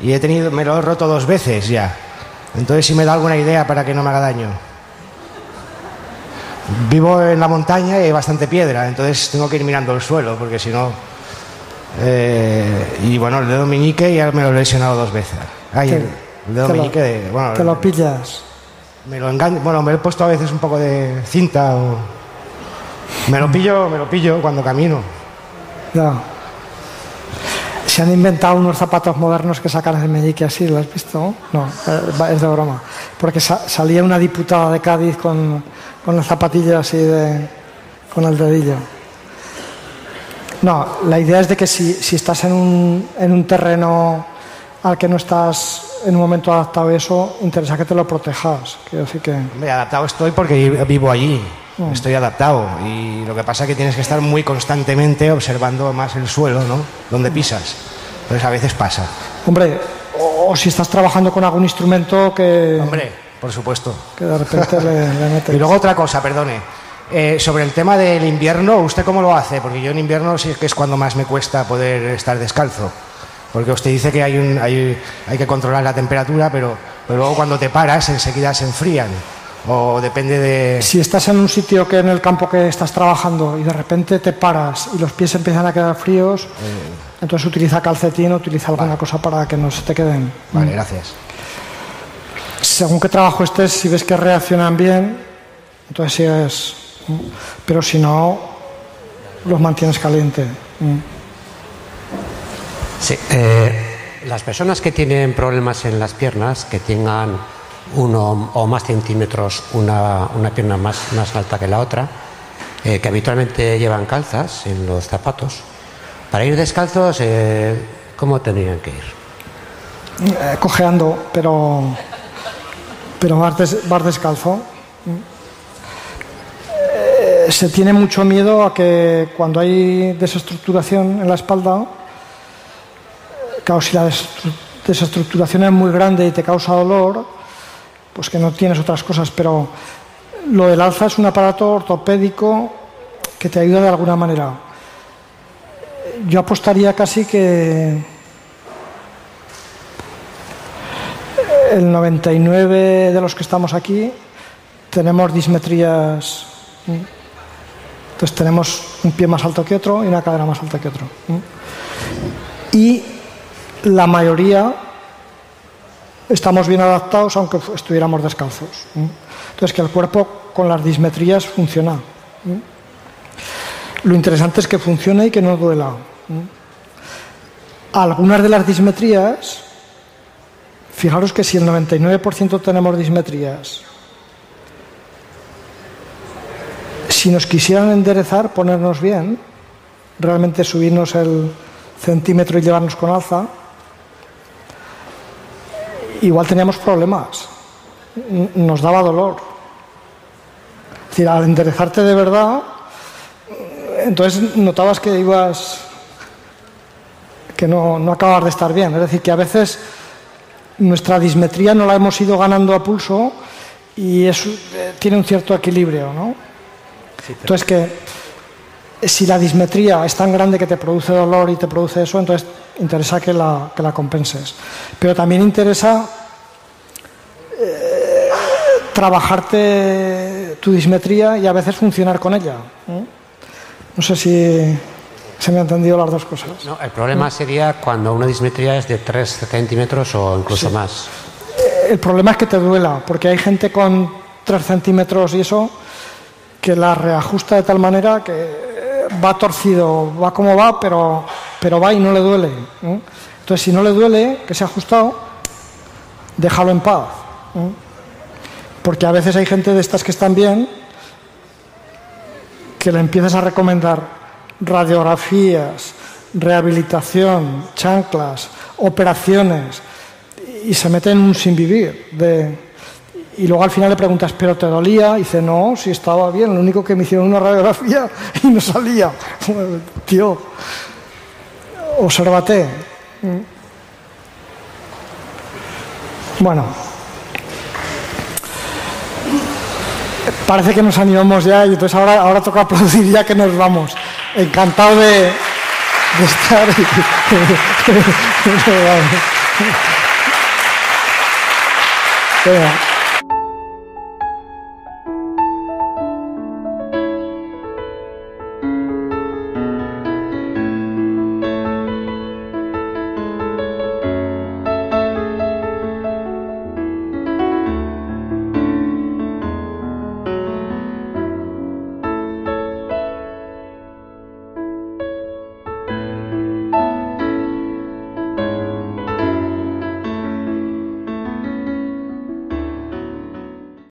y he tenido, me lo he roto dos veces ya. Entonces si me da alguna idea para que no me haga daño. Vivo en la montaña y hay bastante piedra, entonces tengo que ir mirando el suelo, porque si no... Eh, y bueno, el dedo meñique ya me lo he lesionado dos veces. Ay, el, dedo meñique Bueno, ¿Te lo pillas? Me lo engaño, bueno, me he puesto a veces un poco de cinta o... Me lo pillo, me lo pillo cuando camino. Ya. Se han inventado unos zapatos modernos que sacan el meñique así, ¿lo has visto? No, eh, es de broma. Porque salía una diputada de Cádiz con, con las zapatillas así de, con el dedillo. No, la idea es de que si, si estás en un, en un terreno al que no estás en un momento adaptado a eso, interesa que te lo protejas. Quiero decir que... Hombre, adaptado estoy porque vivo allí. Mm. Estoy adaptado y lo que pasa es que tienes que estar muy constantemente observando más el suelo, ¿no? Donde pisas. Entonces a veces pasa. Hombre, o, si estás trabajando con algún instrumento que... Hombre, por supuesto. Que de repente le, <laughs> metes. Y luego otra cosa, perdone. Eh, sobre el tema del invierno, ¿usted cómo lo hace? Porque yo en invierno sí que es cuando más me cuesta poder estar descalzo. Porque usted dice que hay, un, hay, hay que controlar la temperatura, pero, pero luego cuando te paras enseguida se enfrían o depende de... Si estás en un sitio que en el campo que estás trabajando y de repente te paras y los pies empiezan a quedar fríos, eh. entonces utiliza calcetín o utiliza alguna cosa para que no se te queden. Vale, gracias. Según qué trabajo estés, si ves que reaccionan bien, entonces sí es... Pero si no, los mantienes caliente. Sí, eh, las personas que tienen problemas en las piernas, que tengan uno o más centímetros una, una pierna más, más, alta que la otra, eh, que habitualmente llevan calzas en los zapatos. Para ir descalzos, eh, ¿cómo tendrían que ir? Eh, cojeando, pero, pero vas, descalzo. se tiene mucho miedo a que cuando hay desestructuración en la espalda, si la desestructuración es muy grande y te causa dolor, pues que no tienes otras cosas, pero lo del alza es un aparato ortopédico que te ayuda de alguna manera. Yo apostaría casi que el 99 de los que estamos aquí tenemos dismetrías. Entonces tenemos un pie más alto que otro y una cadera más alta que otro. Y la mayoría estamos bien adaptados aunque estuviéramos descalzos. Entonces, que el cuerpo con las dismetrías funciona. Lo interesante es que funcione y que no duela. Algunas de las dismetrías, fijaros que si el 99% tenemos dismetrías, si nos quisieran enderezar, ponernos bien, realmente subirnos el centímetro y llevarnos con alza, igual teníamos problemas, nos daba dolor. Es decir, al enderezarte de verdad, entonces notabas que ibas, que no, no acabas de estar bien. Es decir, que a veces nuestra dismetría no la hemos ido ganando a pulso y eso eh, tiene un cierto equilibrio, ¿no? Entonces que si la dismetría es tan grande que te produce dolor y te produce eso, entonces interesa que la, que la compenses. Pero también interesa eh, trabajarte tu dismetría y a veces funcionar con ella. No sé si se me han entendido las dos cosas. No, el problema sería cuando una dismetría es de 3 centímetros o incluso más. Eh, el problema es que te duela, porque hay gente con 3 centímetros y eso que la reajusta de tal manera que va torcido, va como va, pero, pero va y no le duele. Entonces, si no le duele, que se ha ajustado, déjalo en paz. Porque a veces hay gente de estas que están bien que le empiezas a recomendar radiografías, rehabilitación, chanclas, operaciones, y se mete en un sin vivir. De, y luego al final le preguntas, ¿pero te dolía? Y dice, no, si estaba bien, lo único que me hicieron una radiografía <laughs> y no salía. Tío, observate. Bueno, parece que nos animamos ya y entonces ahora, ahora toca producir ya que nos vamos. Encantado de, de estar. <laughs> Venga.